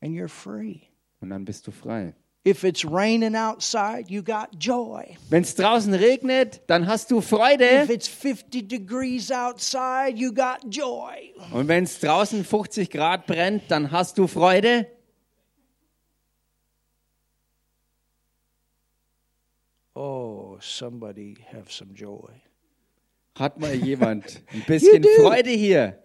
A: And you're free.
B: Und dann bist du frei.
A: If it's raining outside, you got joy.
B: Wenn es draußen regnet, dann hast du Freude.
A: If it's 50 degrees outside, you got joy.
B: Und wenn es draußen 50 Grad brennt, dann hast du Freude.
A: Oh, somebody have some joy.
B: Hat mal <laughs> jemand ein bisschen. Freude hier.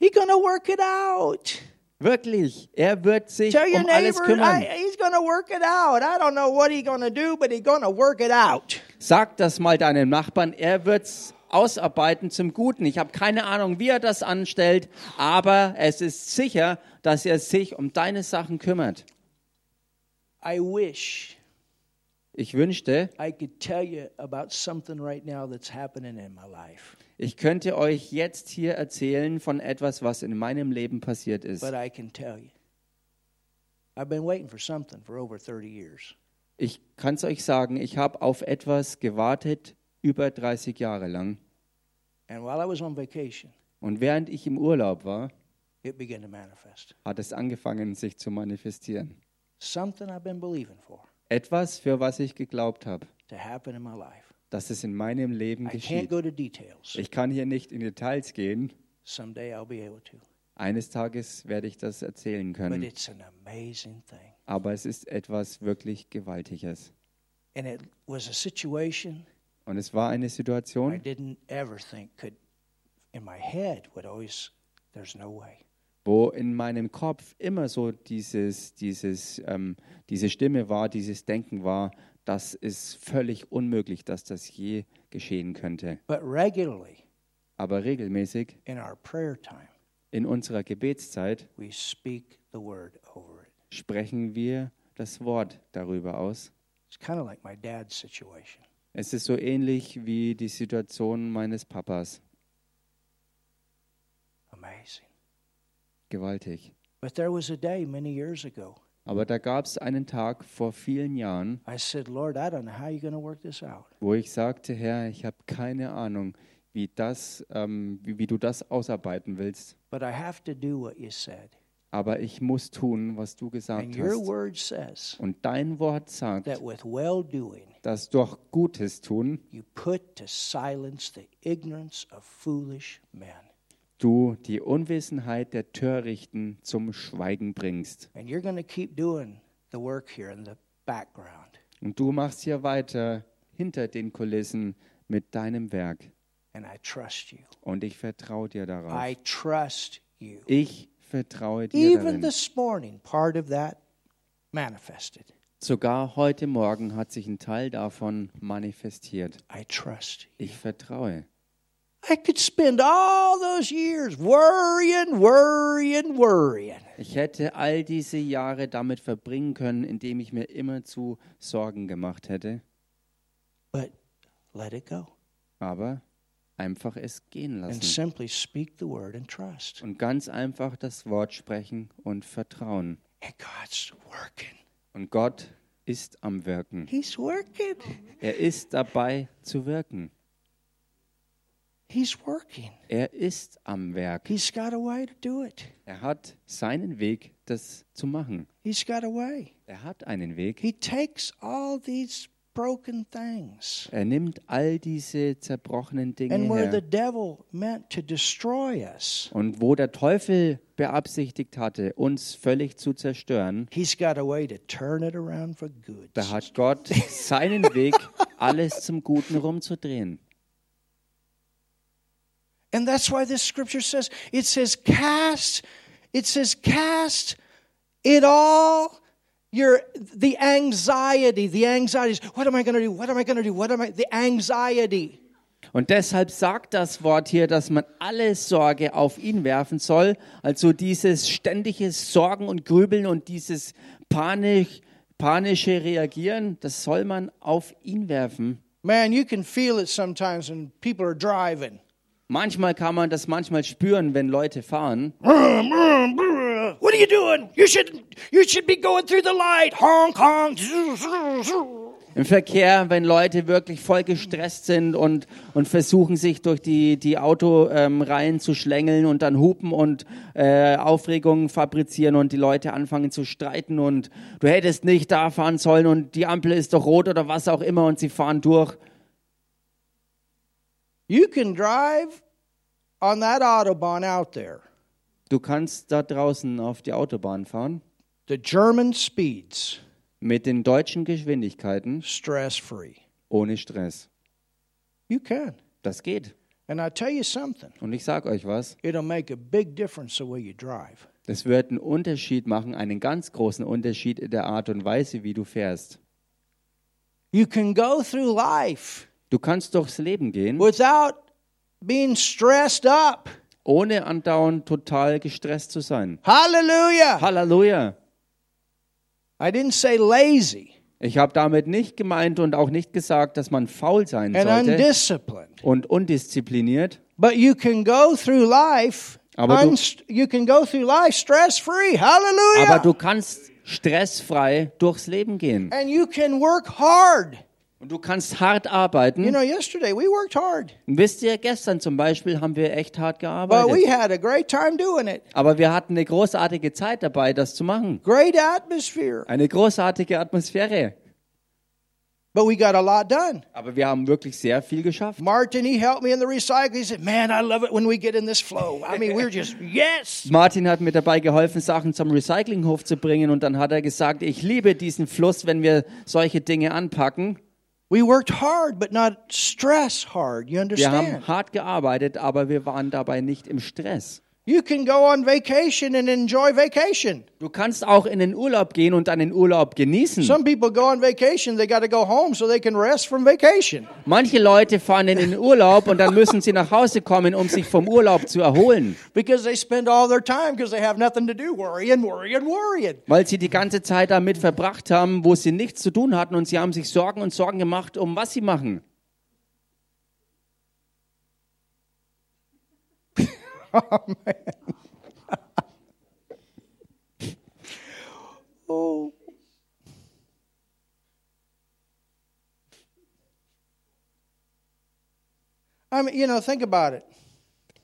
A: He's going to work it out.
B: Wirklich. Er wird sich
A: Tell your
B: um alles kümmern.
A: I, going to work it out. I don't know what he's going to do, but he's going to work it out.
B: Sag das mal deinem Nachbarn. Er wird's ausarbeiten zum Guten. Ich habe keine Ahnung, wie er das anstellt, aber es ist sicher, dass er sich um deine Sachen kümmert.
A: I wish
B: Ich wünschte,
A: I could tell you about something right now that's happening in my life,
B: ich könnte euch jetzt hier erzählen von etwas, was in meinem Leben passiert ist. Ich kann es euch sagen, ich habe auf etwas gewartet über 30 Jahre lang.
A: And while I was on vacation,
B: Und während ich im Urlaub war,
A: it began to manifest.
B: hat es angefangen, sich zu manifestieren.
A: Something I've been believing for
B: Etwas, für was ich geglaubt habe, dass es in meinem Leben geschieht. Ich kann hier nicht in Details gehen, Eines Tages werde ich das erzählen
A: but
B: können.
A: it's an amazing thing.
B: Aber es ist etwas wirklich Gewaltiges.
A: And it was a situation
B: Und es war eine Situation,
A: didn't ever think could, in my head, would always, there's no way.
B: wo in meinem Kopf immer so dieses, dieses, ähm, diese Stimme war, dieses Denken war, das ist völlig unmöglich, dass das je geschehen könnte.
A: But regularly
B: Aber regelmäßig
A: in our prayer time,
B: in unserer Gebetszeit sprechen wir das Wort darüber aus.
A: It's kind of like my dad's situation.
B: Es ist so ähnlich wie die Situation meines Papas.
A: Amazing.
B: Gewaltig.
A: But there was a day many years ago.
B: Aber da gab es einen Tag vor vielen Jahren,
A: I said, Lord, I don't know how you're going to work this out.
B: wo ich sagte, Herr, ich habe keine Ahnung, wie, das, ähm, wie, wie du das ausarbeiten willst.
A: But I have to do what you said.
B: Aber ich muss tun, was du
A: And
B: gesagt
A: your
B: hast.
A: word says
B: Und dein Wort sagt,
A: that with well doing,
B: dass durch Gutes tun
A: you put to silence the ignorance of foolish men.
B: du die Unwissenheit der Törichten zum Schweigen bringst.
A: And you're going to keep doing the work here in the background.
B: Und du machst hier weiter hinter den Kulissen mit deinem Werk.
A: And I trust you.
B: Und ich vertraue dir darauf.
A: I trust you.
B: Ich vertraue dir
A: Even this morning, part of that manifested.
B: Sogar heute Morgen hat sich ein Teil davon manifestiert.
A: I trust you.
B: Ich vertraue.
A: I could spend all those years worrying, worrying, worrying.
B: Ich hätte all diese Jahre damit verbringen können, indem ich mir immerzu Sorgen gemacht hätte.
A: But let it go
B: Aber einfach es gehen
A: and
B: lassen.
A: simply speak the word and trust.
B: Und ganz einfach das Wort sprechen und vertrauen.
A: And God's working.
B: Und Gott ist am Wirken.
A: He's working.
B: Er ist dabei zu wirken.
A: He's working.
B: Er ist am Werk.
A: He's got a way to do it.
B: Er hat seinen Weg, das zu machen.
A: He's got a way.
B: Er hat einen Weg.
A: He takes all these broken things.
B: Er nimmt all diese zerbrochenen Dinge
A: And where the
B: her.
A: devil meant to destroy us,
B: Und wo der Teufel beabsichtigt hatte, uns völlig zu zerstören,
A: he's got a way to turn it around for good.
B: da hat Gott seinen Weg, <laughs> alles zum Guten rumzudrehen.
A: And that's why this scripture says it says cast it says cast it all your the anxiety the anxieties. What am I going to do? What am I going to do? What am I the anxiety.
B: Und deshalb sagt das Wort hier, dass man alle Sorge auf ihn werfen soll. Also dieses ständige Sorgen und Grübeln und dieses panisch, panische Reagieren, das soll man auf ihn werfen.
A: man you can feel it sometimes when people are driving
B: Manchmal kann man das manchmal spüren, wenn Leute fahren.
A: what are you doing you should you should be going through the light honk honk
B: Im Verkehr, wenn Leute wirklich voll gestresst sind und, und versuchen, sich durch die, die Autoreihen zu schlängeln und dann hupen und äh, Aufregungen fabrizieren und die Leute anfangen zu streiten und du hättest nicht da fahren sollen und die Ampel ist doch rot oder was auch immer und sie fahren durch.
A: You can drive on that autobahn out there
B: Du kannst da draußen auf die Autobahn fahren
A: the German speeds
B: mit den deutschen Geschwindigkeiten
A: stress free
B: ohne Stress.
A: you can
B: Das geht.
A: And I tell you something,
B: Und ich sag euch was,
A: it'll make a big difference the way you drive.
B: das wird einen Unterschied machen, einen ganz großen Unterschied in der Art und Weise, wie du fährst.
A: You can go through life
B: Du kannst durchs Leben gehen,
A: without being stressed up.
B: ohne andauernd total gestresst zu sein.
A: Hallelujah.
B: Halleluja!
A: I didn't say lazy
B: Ich habe damit nicht gemeint und auch nicht gesagt, dass man faul sein
A: and
B: sollte
A: undisciplined,
B: und undiszipliniert.
A: but you can go through life.
B: Aber du-
A: you can go through life stress free. Hallelujah.
B: Aber du kannst stressfrei durchs Leben gehen.
A: and you can work hard.
B: Und du kannst hart arbeiten.
A: You know, yesterday we worked hard,
B: Und wisst ihr, gestern zum Beispiel haben wir echt hart
A: but
B: gearbeitet.
A: we had a great time doing it.
B: Aber wir hatten eine großartige Zeit dabei, das zu machen.
A: Great atmosphere.
B: Eine großartige Atmosphäre.
A: But we got a lot done.
B: Aber wir haben wirklich sehr viel geschafft.
A: Martin, he helped me in the recycling. He said, Man, I love it when we get in this flow. I mean, we're just, yes. <laughs>
B: Martin hat mir dabei geholfen, Sachen zum Recyclinghof zu bringen und dann hat er gesagt, ich liebe diesen Fluss, wenn wir solche Dinge anpacken.
A: We worked hard, but not stress hard. You
B: Wir
A: understand?
B: haben hart gearbeitet, aber wir waren dabei nicht im Stress.
A: You can go on vacation and enjoy vacation.
B: Du kannst auch in den Urlaub gehen und deinen Urlaub genießen.
A: Some people go on vacation, they got to go home so they can rest from vacation.
B: Manche Leute fahren in den Urlaub und dann müssen sie nach Hause kommen, um sich vom Urlaub zu erholen,
A: Because they spend all their time because they have nothing to do, worrying, worrying, worrying.
B: weil sie die ganze Zeit damit verbracht haben, wo sie nichts zu tun hatten und sie haben sich Sorgen und Sorgen gemacht, um was sie machen.
A: Oh, oh. I mean, you know, think about it.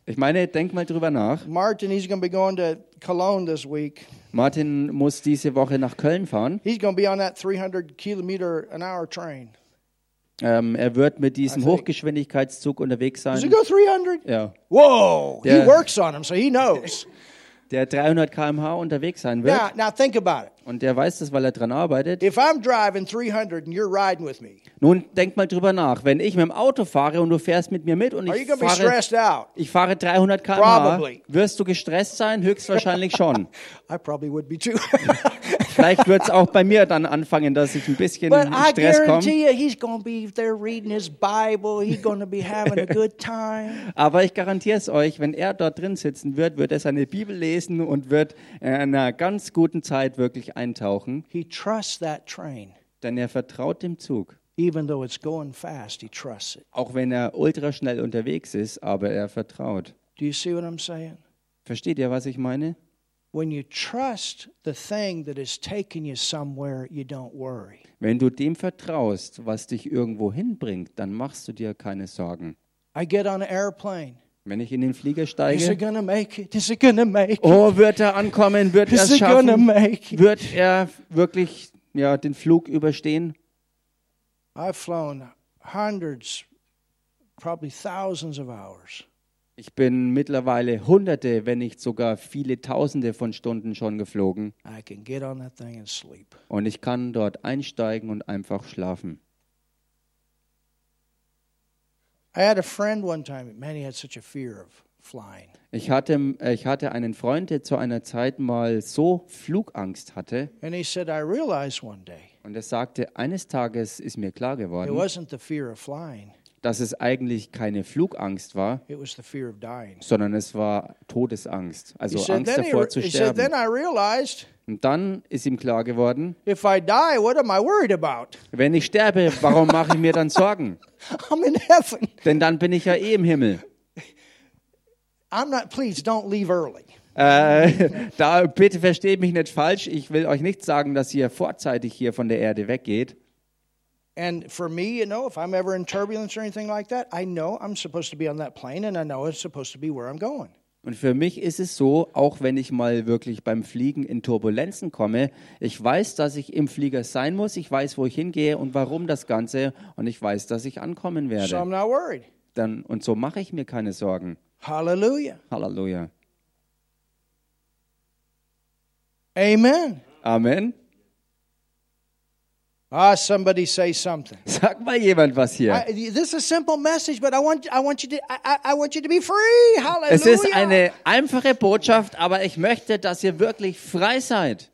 B: Ich meine, denk mal drüber nach.
A: Martin, he's going to be going to Cologne this week.
B: Martin muss diese Woche nach Köln fahren.
A: He's going to be on that 300 kilometer an hour train.
B: Ähm, er wird mit diesem Hochgeschwindigkeitszug unterwegs
A: Does
B: sein.
A: it go 300?
B: Ja,
A: Whoa!
B: Yeah.
A: He works on them, so he knows. <laughs>
B: der 300 km/h unterwegs sein wird.
A: now, now think about it.
B: Und der weiß das, weil er dran arbeitet.
A: If I'm driving 300 and you're riding with me,
B: Nun, denk mal drüber nach. Wenn ich mit dem Auto fahre und du fährst mit mir mit und
A: are you
B: ich
A: be
B: fahre,
A: stressed out?
B: ich fahre 300 km/h,
A: Probably.
B: wirst du gestresst sein? Höchstwahrscheinlich schon. <laughs>
A: I probably would be too. <laughs>
B: Vielleicht wird es auch bei mir dann anfangen, dass ich ein bisschen
A: but
B: in
A: I
B: Stress komme.
A: guarantee you, he's going to be there reading his Bible. He's going to be having a good time. <laughs>
B: Aber ich garantiere es euch, wenn er dort drin sitzen wird, wird er seine Bibel lesen und wird in einer ganz guten Zeit wirklich eintauchen.
A: He trusts that train.
B: Denn er vertraut dem Zug.
A: Even though it's going fast, he trusts it.
B: Auch wenn er ultraschnell unterwegs ist, aber er vertraut.
A: Do you see what I'm saying?
B: Versteht ihr, was ich meine?
A: When you trust the thing that is taking you somewhere, you don't worry.
B: Wenn du dem vertraust, was dich irgendwo hinbringt, dann machst du dir keine Sorgen.
A: I get on an airplane.
B: Wenn ich in den Flieger
A: Is
B: steige,
A: going to make it? Is to make it?
B: oh, wird er ankommen, wird er
A: Is
B: es schaffen, wird er wirklich ja, den Flug überstehen?
A: I've flown hundreds, probably thousands of hours.
B: Ich bin mittlerweile Hunderte, wenn nicht sogar viele Tausende von Stunden schon geflogen
A: I can get on that thing and sleep.
B: und ich kann dort einsteigen und einfach schlafen.
A: I had a friend one time, man, he had such a fear of flying.
B: Ich hatte, ich hatte einen Freund, der zu einer Zeit mal so Flugangst hatte.
A: And he said, I realized one day
B: und er sagte, eines Tages ist mir klar
A: it
B: geworden, dass es eigentlich keine Flugangst war,
A: it was the fear of dying.
B: sondern es war Todesangst, also
A: said,
B: Angst
A: he,
B: davor zu
A: he said, then
B: sterben.
A: I realized
B: Und dann ist ihm klar geworden,
A: if I die, what am I worried about?
B: wenn ich sterbe, warum mache ich mir dann Sorgen? <laughs>
A: I'm in heaven.
B: Denn dann bin ich ja eh im Himmel.
A: I'm not, please don't leave early.
B: Äh, <laughs> da bitte versteht mich nicht falsch. Ich will euch nicht sagen, dass ihr vorzeitig hier von der Erde weggeht.
A: And for me, you know, if I'm ever in turbulence or anything like that, I know I'm supposed to be on that plane and I know it's supposed to be where I'm going.
B: Und für mich ist es so, auch wenn ich mal wirklich beim Fliegen in Turbulenzen komme, ich weiß, dass ich im Flieger sein muss, ich weiß, wo ich hingehe und warum das Ganze und ich weiß, dass ich ankommen
A: So I'm
B: werde.
A: not worried.
B: Dann, und so mache ich mir keine Sorgen.
A: Hallelujah.
B: Halleluja.
A: Amen.
B: Amen.
A: Ah, somebody say something. <laughs>
B: Sag mal jemand was hier.
A: I, this is a simple message, but I want I want you to I, I- want you to be free. Hallelujah.
B: Es ist eine einfache Botschaft, aber ich möchte, dass ihr wirklich frei seid.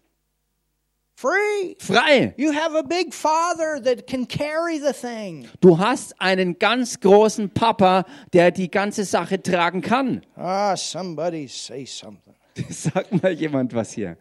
A: free.
B: Frei.
A: You have a big father that can carry the thing.
B: Du hast einen ganz großen Papa, der die ganze Sache tragen kann.
A: Ah, somebody say something. <laughs>
B: Sag mal jemand was hier.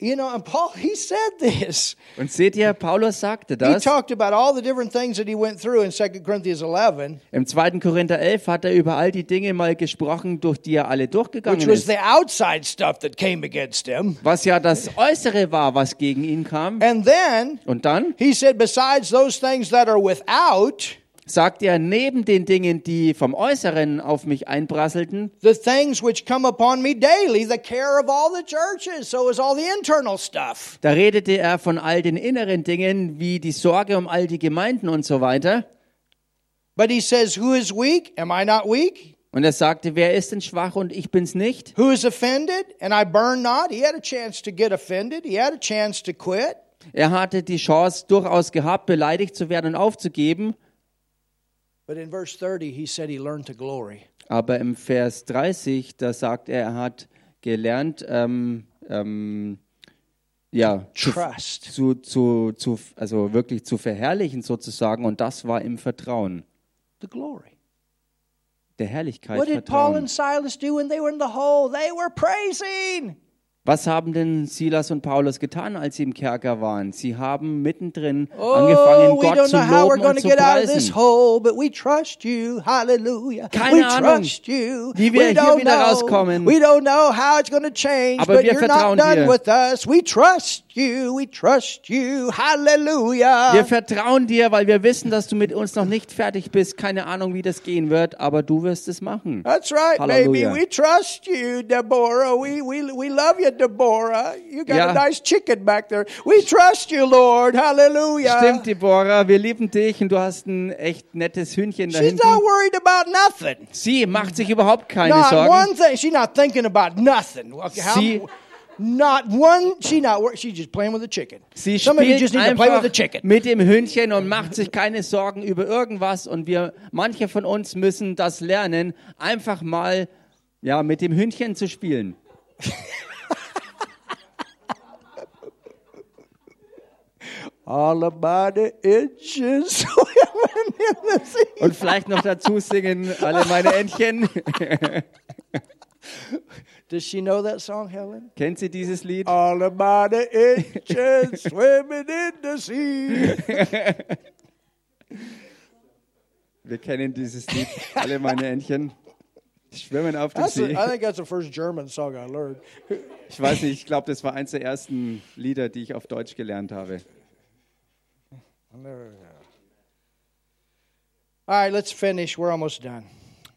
A: You know, and Paul he said this.
B: Und seht ihr, Paulus sagte
A: He
B: das.
A: talked about all the different things that he went through in 2 Corinthians 11,
B: Im 2. Korinther 11 hat er über all die Dinge mal gesprochen, durch die er alle
A: which
B: durchgegangen
A: was
B: ist.
A: the outside stuff that came against him.
B: Was ja das Äußere war, was gegen ihn kam.
A: And then
B: Und dann
A: he said, besides those things that are without,
B: sagt er, neben den Dingen, die vom Äußeren auf mich einprasselten,
A: the things which come upon me daily, the care of all the churches. So is all the internal stuff.
B: da redete er von all den inneren Dingen, wie die Sorge um all die Gemeinden und so weiter.
A: But he says, Who is weak? Am I not weak?
B: Und er sagte, wer ist denn schwach und ich bin's nicht?
A: Who is offended? And I burn not? He had a chance to get offended. He had a chance to quit.
B: Er hatte die Chance durchaus gehabt, beleidigt zu werden und aufzugeben.
A: But in verse 30, he said he learned to glory.
B: Aber im Vers 30, da sagt er, er hat gelernt, ähm, ähm, ja,
A: Trust.
B: zu, zu, zu, also wirklich zu verherrlichen sozusagen. Und das war im Vertrauen,
A: The glory.
B: der Herrlichkeit
A: What did Paul and Silas do when they were in the hole? They were praising.
B: Was haben denn Silas und Paulus getan, als sie im Kerker waren? Sie haben mittendrin
A: Oh,
B: angefangen,
A: we
B: Gott
A: don't
B: zu
A: know how we're
B: loben und zu
A: get out of this
B: preisen.
A: hole, but we trust you. Hallelujah.
B: Keine
A: we
B: Ahnung,
A: trust you.
B: wie wir
A: we
B: hier
A: don't
B: wieder
A: know.
B: rauskommen. Aber
A: but
B: wir
A: you're not
B: vertrauen dir.
A: You. We trust you. Hallelujah.
B: Wir vertrauen dir, weil wir wissen, dass du mit uns noch nicht fertig bist. Keine Ahnung, wie das gehen wird, aber du wirst es machen.
A: That's right,
B: Hallelujah.
A: baby. We trust you, Deborah. We, we, we love you, Deborah. You got
B: Ja.
A: a nice chicken back there. We trust you, Lord. Hallelujah.
B: Stimmt, Deborah, wir lieben dich und du hast ein echt nettes Hühnchen da
A: She's
B: hinten.
A: not worried about nothing.
B: Sie macht sich überhaupt keine
A: Not
B: Sorgen.
A: one thing. She's not thinking about nothing. Okay, how-
B: Sie-
A: not one. She not. wor- She's just playing with the chicken.
B: Sie
A: Some of you
B: spielt
A: just need to play with
B: einfach
A: the chicken.
B: mit dem Hühnchen und macht sich keine Sorgen über irgendwas. Und wir, manche von uns müssen das lernen, einfach mal ja, mit dem Hühnchen zu spielen. <laughs>
A: All about the inches swimming in the sea.
B: Und vielleicht noch dazu singen alle meine Entchen. <laughs>
A: Does she know that song, Helen?
B: Kennt sie dieses Lied?
A: All about the inches swimming in the sea. <laughs>
B: Wir kennen dieses Lied, alle meine Entchen. Schwimmen auf dem
A: That's
B: See.
A: I think that's the first German song I learned.
B: Ich weiß nicht, ich glaube, das war eins der ersten Lieder, die ich auf Deutsch gelernt habe.
A: All right, let's finish. We're almost done.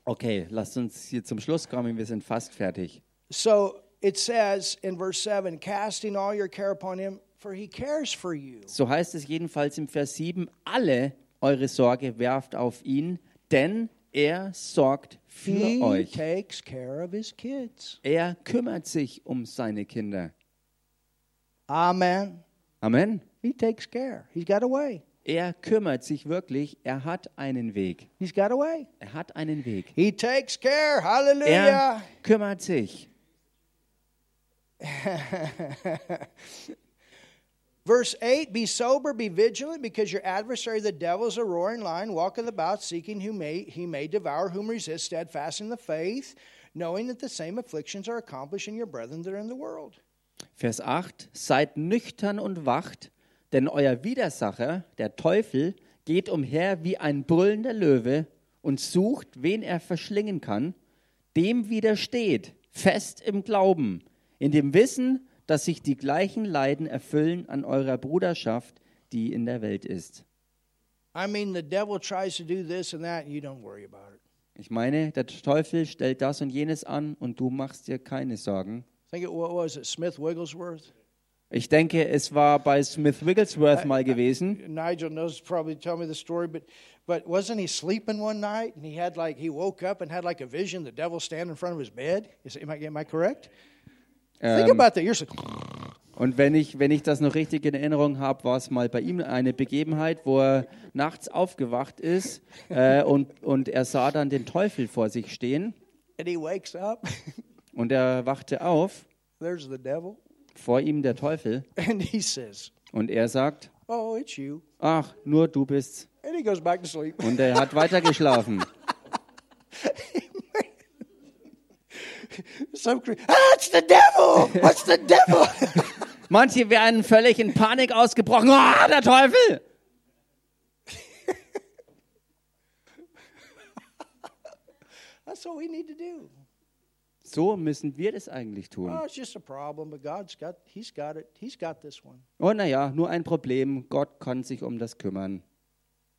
B: Okay, lasst uns hier zum Schluss kommen, wir sind fast fertig.
A: So it says in verse 7 casting all your care upon him, for he cares for you.
B: So heißt es jedenfalls im Vers 7, alle eure Sorge werft auf ihn, denn er sorgt für
A: He
B: euch.
A: takes care of his kids.
B: Er kümmert sich um seine Kinder.
A: Amen.
B: Amen.
A: He takes care. He's got a way.
B: Er kümmert sich wirklich, er hat einen Weg.
A: He's got a way.
B: Er hat einen Weg.
A: He takes care.
B: Er
A: Hallelujah.
B: kümmert sich. <laughs>
A: Verse 8 Be sober, be vigilant, because your adversary, the devil, is a roaring lion, walketh about, seeking whom may, he may devour, whom resist, steadfast in the faith, knowing that the same afflictions are accomplished in your brethren that are in the world.
B: Vers 8, seid nüchtern und wacht, denn euer Widersacher, der Teufel, geht umher wie ein brüllender Löwe und sucht, wen er verschlingen kann, dem widersteht, fest im Glauben, in dem Wissen, dass sich die gleichen Leiden erfüllen an eurer Bruderschaft, die in der Welt ist.
A: I mean, the devil tries to do this and that, and you don't worry about it.
B: Ich meine, der Teufel stellt das und jenes an und du machst dir keine Sorgen. Ich denke, es war bei Smith Wigglesworth mal gewesen.
A: Nigel knows probably tell me the story, but but wasn't he sleeping one night and he had like he woke up and had like a vision, the devil standing in front of his bed? Is am I am I correct? Think
B: Ähm,
A: about that. You're so,
B: Und wenn ich, wenn ich das noch richtig in Erinnerung habe, war es mal bei ihm eine Begebenheit, wo er nachts aufgewacht ist äh, und, und er sah dann den Teufel vor sich stehen
A: and he wakes up. <laughs>
B: und er wachte auf,
A: There's the devil,
B: vor ihm der Teufel
A: and he says,
B: und er sagt,
A: "Oh, it's you,"
B: ach, nur du bist's.
A: and he goes back to sleep.
B: Und er hat weitergeschlafen. <laughs>
A: Some cre- ah, it's the devil. What's the devil? <laughs>
B: Manche werden völlig in Panik ausgebrochen. Ah, der Teufel! <laughs>
A: That's what we need to do.
B: So müssen wir das eigentlich tun.
A: Oh, it's just a problem, but God's got He's got it. He's got this one.
B: Oh, naja, nur ein Problem. Gott kann sich um das kümmern.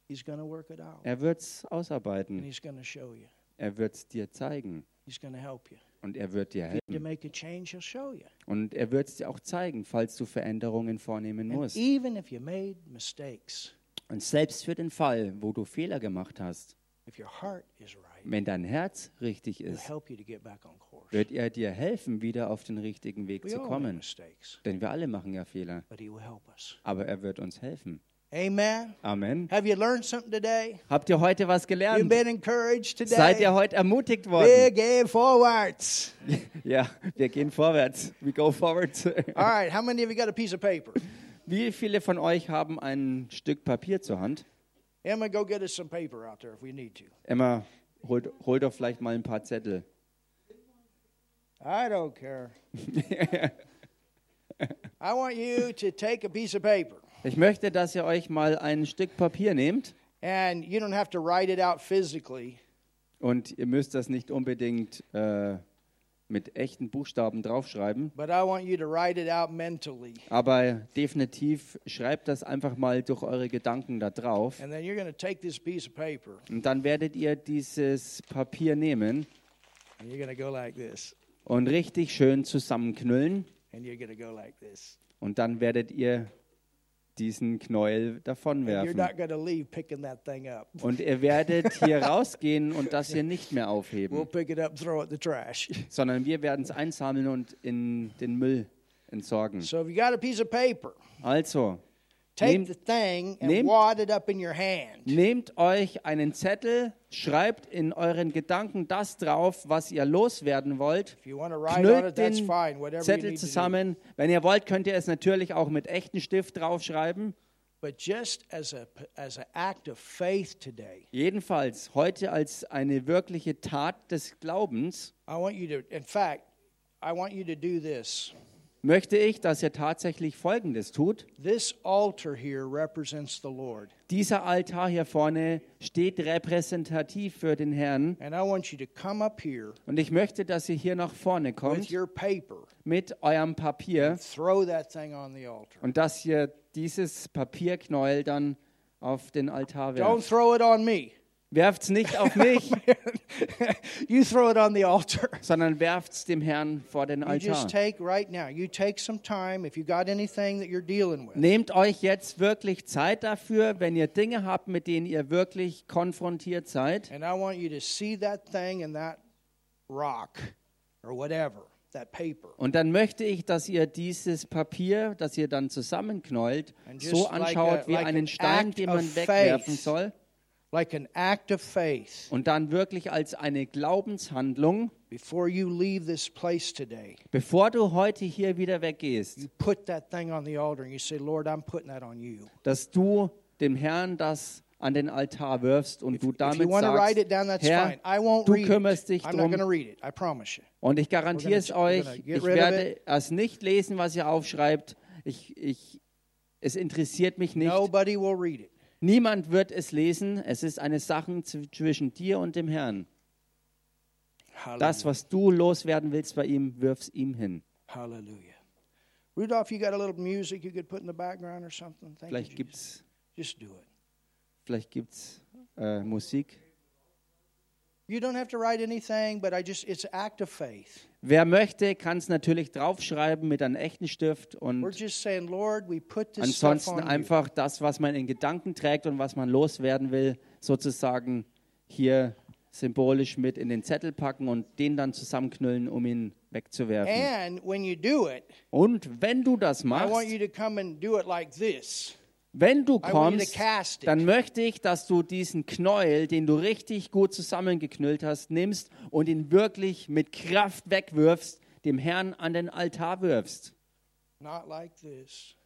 A: He's to work it out.
B: Er wird es
A: And
B: ausarbeiten.
A: He's to show you.
B: Er wird es dir zeigen.
A: He's to help you.
B: Und er wird dir helfen. Und er wird es dir auch zeigen, falls du Veränderungen vornehmen musst.
A: even if you made mistakes,
B: Und selbst für den Fall, wo du Fehler gemacht hast,
A: if your heart is right,
B: wenn dein Herz richtig ist, wird er dir helfen, wieder auf den richtigen Weg
A: We
B: zu kommen. Denn wir alle machen ja Fehler.
A: but He will help us.
B: Aber er wird uns helfen.
A: Amen.
B: Amen.
A: Have you learned something today?
B: Habt ihr heute was
A: You've
B: gelernt?
A: been encouraged today.
B: Seid ihr heute ermutigt worden?
A: We're going forwards. <laughs>
B: Ja, wir gehen vorwärts. We go forward. <laughs>
A: All right. How many of you got a piece of paper?
B: Wie viele von euch haben ein Stück Papier zur Hand?
A: Emma, go get us some paper out there if we need to.
B: Emma, hol, hol doch vielleicht mal ein paar Zettel.
A: I don't care. <laughs> I want you to take a piece of paper,
B: Ich möchte, dass ihr euch mal ein Stück Papier nehmt.
A: And you don't have to write it out physically,
B: und ihr müsst das nicht unbedingt äh, mit echten Buchstaben draufschreiben,
A: but I want you to write it out mentally.
B: aber definitiv schreibt das einfach mal durch eure Gedanken da drauf.
A: And then you're going to take this piece of paper.
B: Und dann werdet ihr dieses Papier nehmen.
A: Go like this,
B: und richtig schön zusammenknüllen.
A: Go like this.
B: und dann werdet ihr diesen Knäuel davonwerfen. Und ihr werdet hier <laughs> rausgehen und das hier nicht mehr
A: We'll
B: aufheben,
A: pick it up, throw it in the trash.
B: sondern wir werden es einsammeln und in den Müll entsorgen.
A: So if you got a piece of paper,
B: Also, Nehmt-
A: the thing and
B: nehmt-
A: wad it up in your hand.
B: nehmt euch einen Zettel, schreibt in euren Gedanken das drauf, was ihr loswerden wollt. Knüllt den Zettel zusammen. Wenn ihr wollt, könnt ihr es natürlich auch mit echten Stift draufschreiben.
A: But just as a as an act of faith today,
B: Jedenfalls heute als eine wirkliche Tat des Glaubens
A: I want you to. In fact, I want you to do this.
B: Möchte ich, dass ihr tatsächlich Folgendes tut.
A: This altar here represents the Lord,
B: Dieser Altar hier vorne steht repräsentativ für den Herrn.
A: and I want you to come up here
B: Und ich möchte, dass ihr hier nach vorne
A: with
B: kommt
A: your paper,
B: mit eurem Papier
A: throw that thing on the altar.
B: und dass ihr dieses Papierknäuel dann auf den Altar
A: Don't
B: werft.
A: throw it on me.
B: Werft's nicht auf <laughs> mich,
A: you throw it on the altar.
B: sondern werft's dem Herrn vor den
A: You
B: Altar.
A: just take right now. You take some time if you got anything that you're dealing with.
B: Nehmt euch jetzt wirklich Zeit dafür, wenn ihr Dinge habt, mit denen ihr wirklich konfrontiert seid.
A: And I want you to see that thing and that rock or whatever, that paper.
B: Und dann möchte ich, dass ihr dieses Papier, das ihr dann
A: And just
B: so
A: like
B: anschaut wie
A: like
B: einen Stein,
A: act
B: den
A: of
B: man wegwerfen soll.
A: Like an act of faith
B: Und dann wirklich als eine Glaubenshandlung,
A: before you leave this place today.
B: bevor du heute hier wieder
A: You
B: weggehst,
A: put that thing on the altar and you say, Lord, I'm putting that on you.
B: dass du dem Herrn das an den Altar wirfst und du damit
A: you
B: sagst,
A: down, that's
B: Herr,
A: fine. I won't
B: du
A: read
B: kümmerst dich
A: I'm not going to
B: drum
A: read it. I promise you.
B: und ich garantiere es euch, ich werde es nicht lesen, was ihr aufschreibt. Ich, ich, es interessiert mich nicht. Niemand wird es lesen. Es ist eine Sache zwischen dir und dem Herrn.
A: Hallelujah.
B: Das, was du loswerden willst bei ihm, wirf's ihm hin.
A: Hallelujah. Rudolph, you got a little music you could put in the background or something? Thank
B: Vielleicht gibt's.
A: Just do it.
B: vielleicht gibt's äh, Musik.
A: You don't have to write anything, but I just, it's an act of faith.
B: Wer möchte, kann es natürlich draufschreiben mit einem echten Stift
A: We're
B: und
A: just saying, Lord, we put this stuff
B: ansonsten einfach das, was man in Gedanken trägt und was man loswerden will, sozusagen hier symbolisch mit in den Zettel packen und den dann zusammenknüllen, um ihn wegzuwerfen.
A: And when you do it,
B: Und wenn du das
A: I want
B: machst,
A: you to come and do it like this.
B: Wenn du kommst, dann möchte ich, dass du diesen Knäuel, den du richtig gut zusammengeknüllt hast, nimmst und ihn wirklich mit Kraft wegwirfst, dem Herrn an den Altar wirfst.
A: Not like this.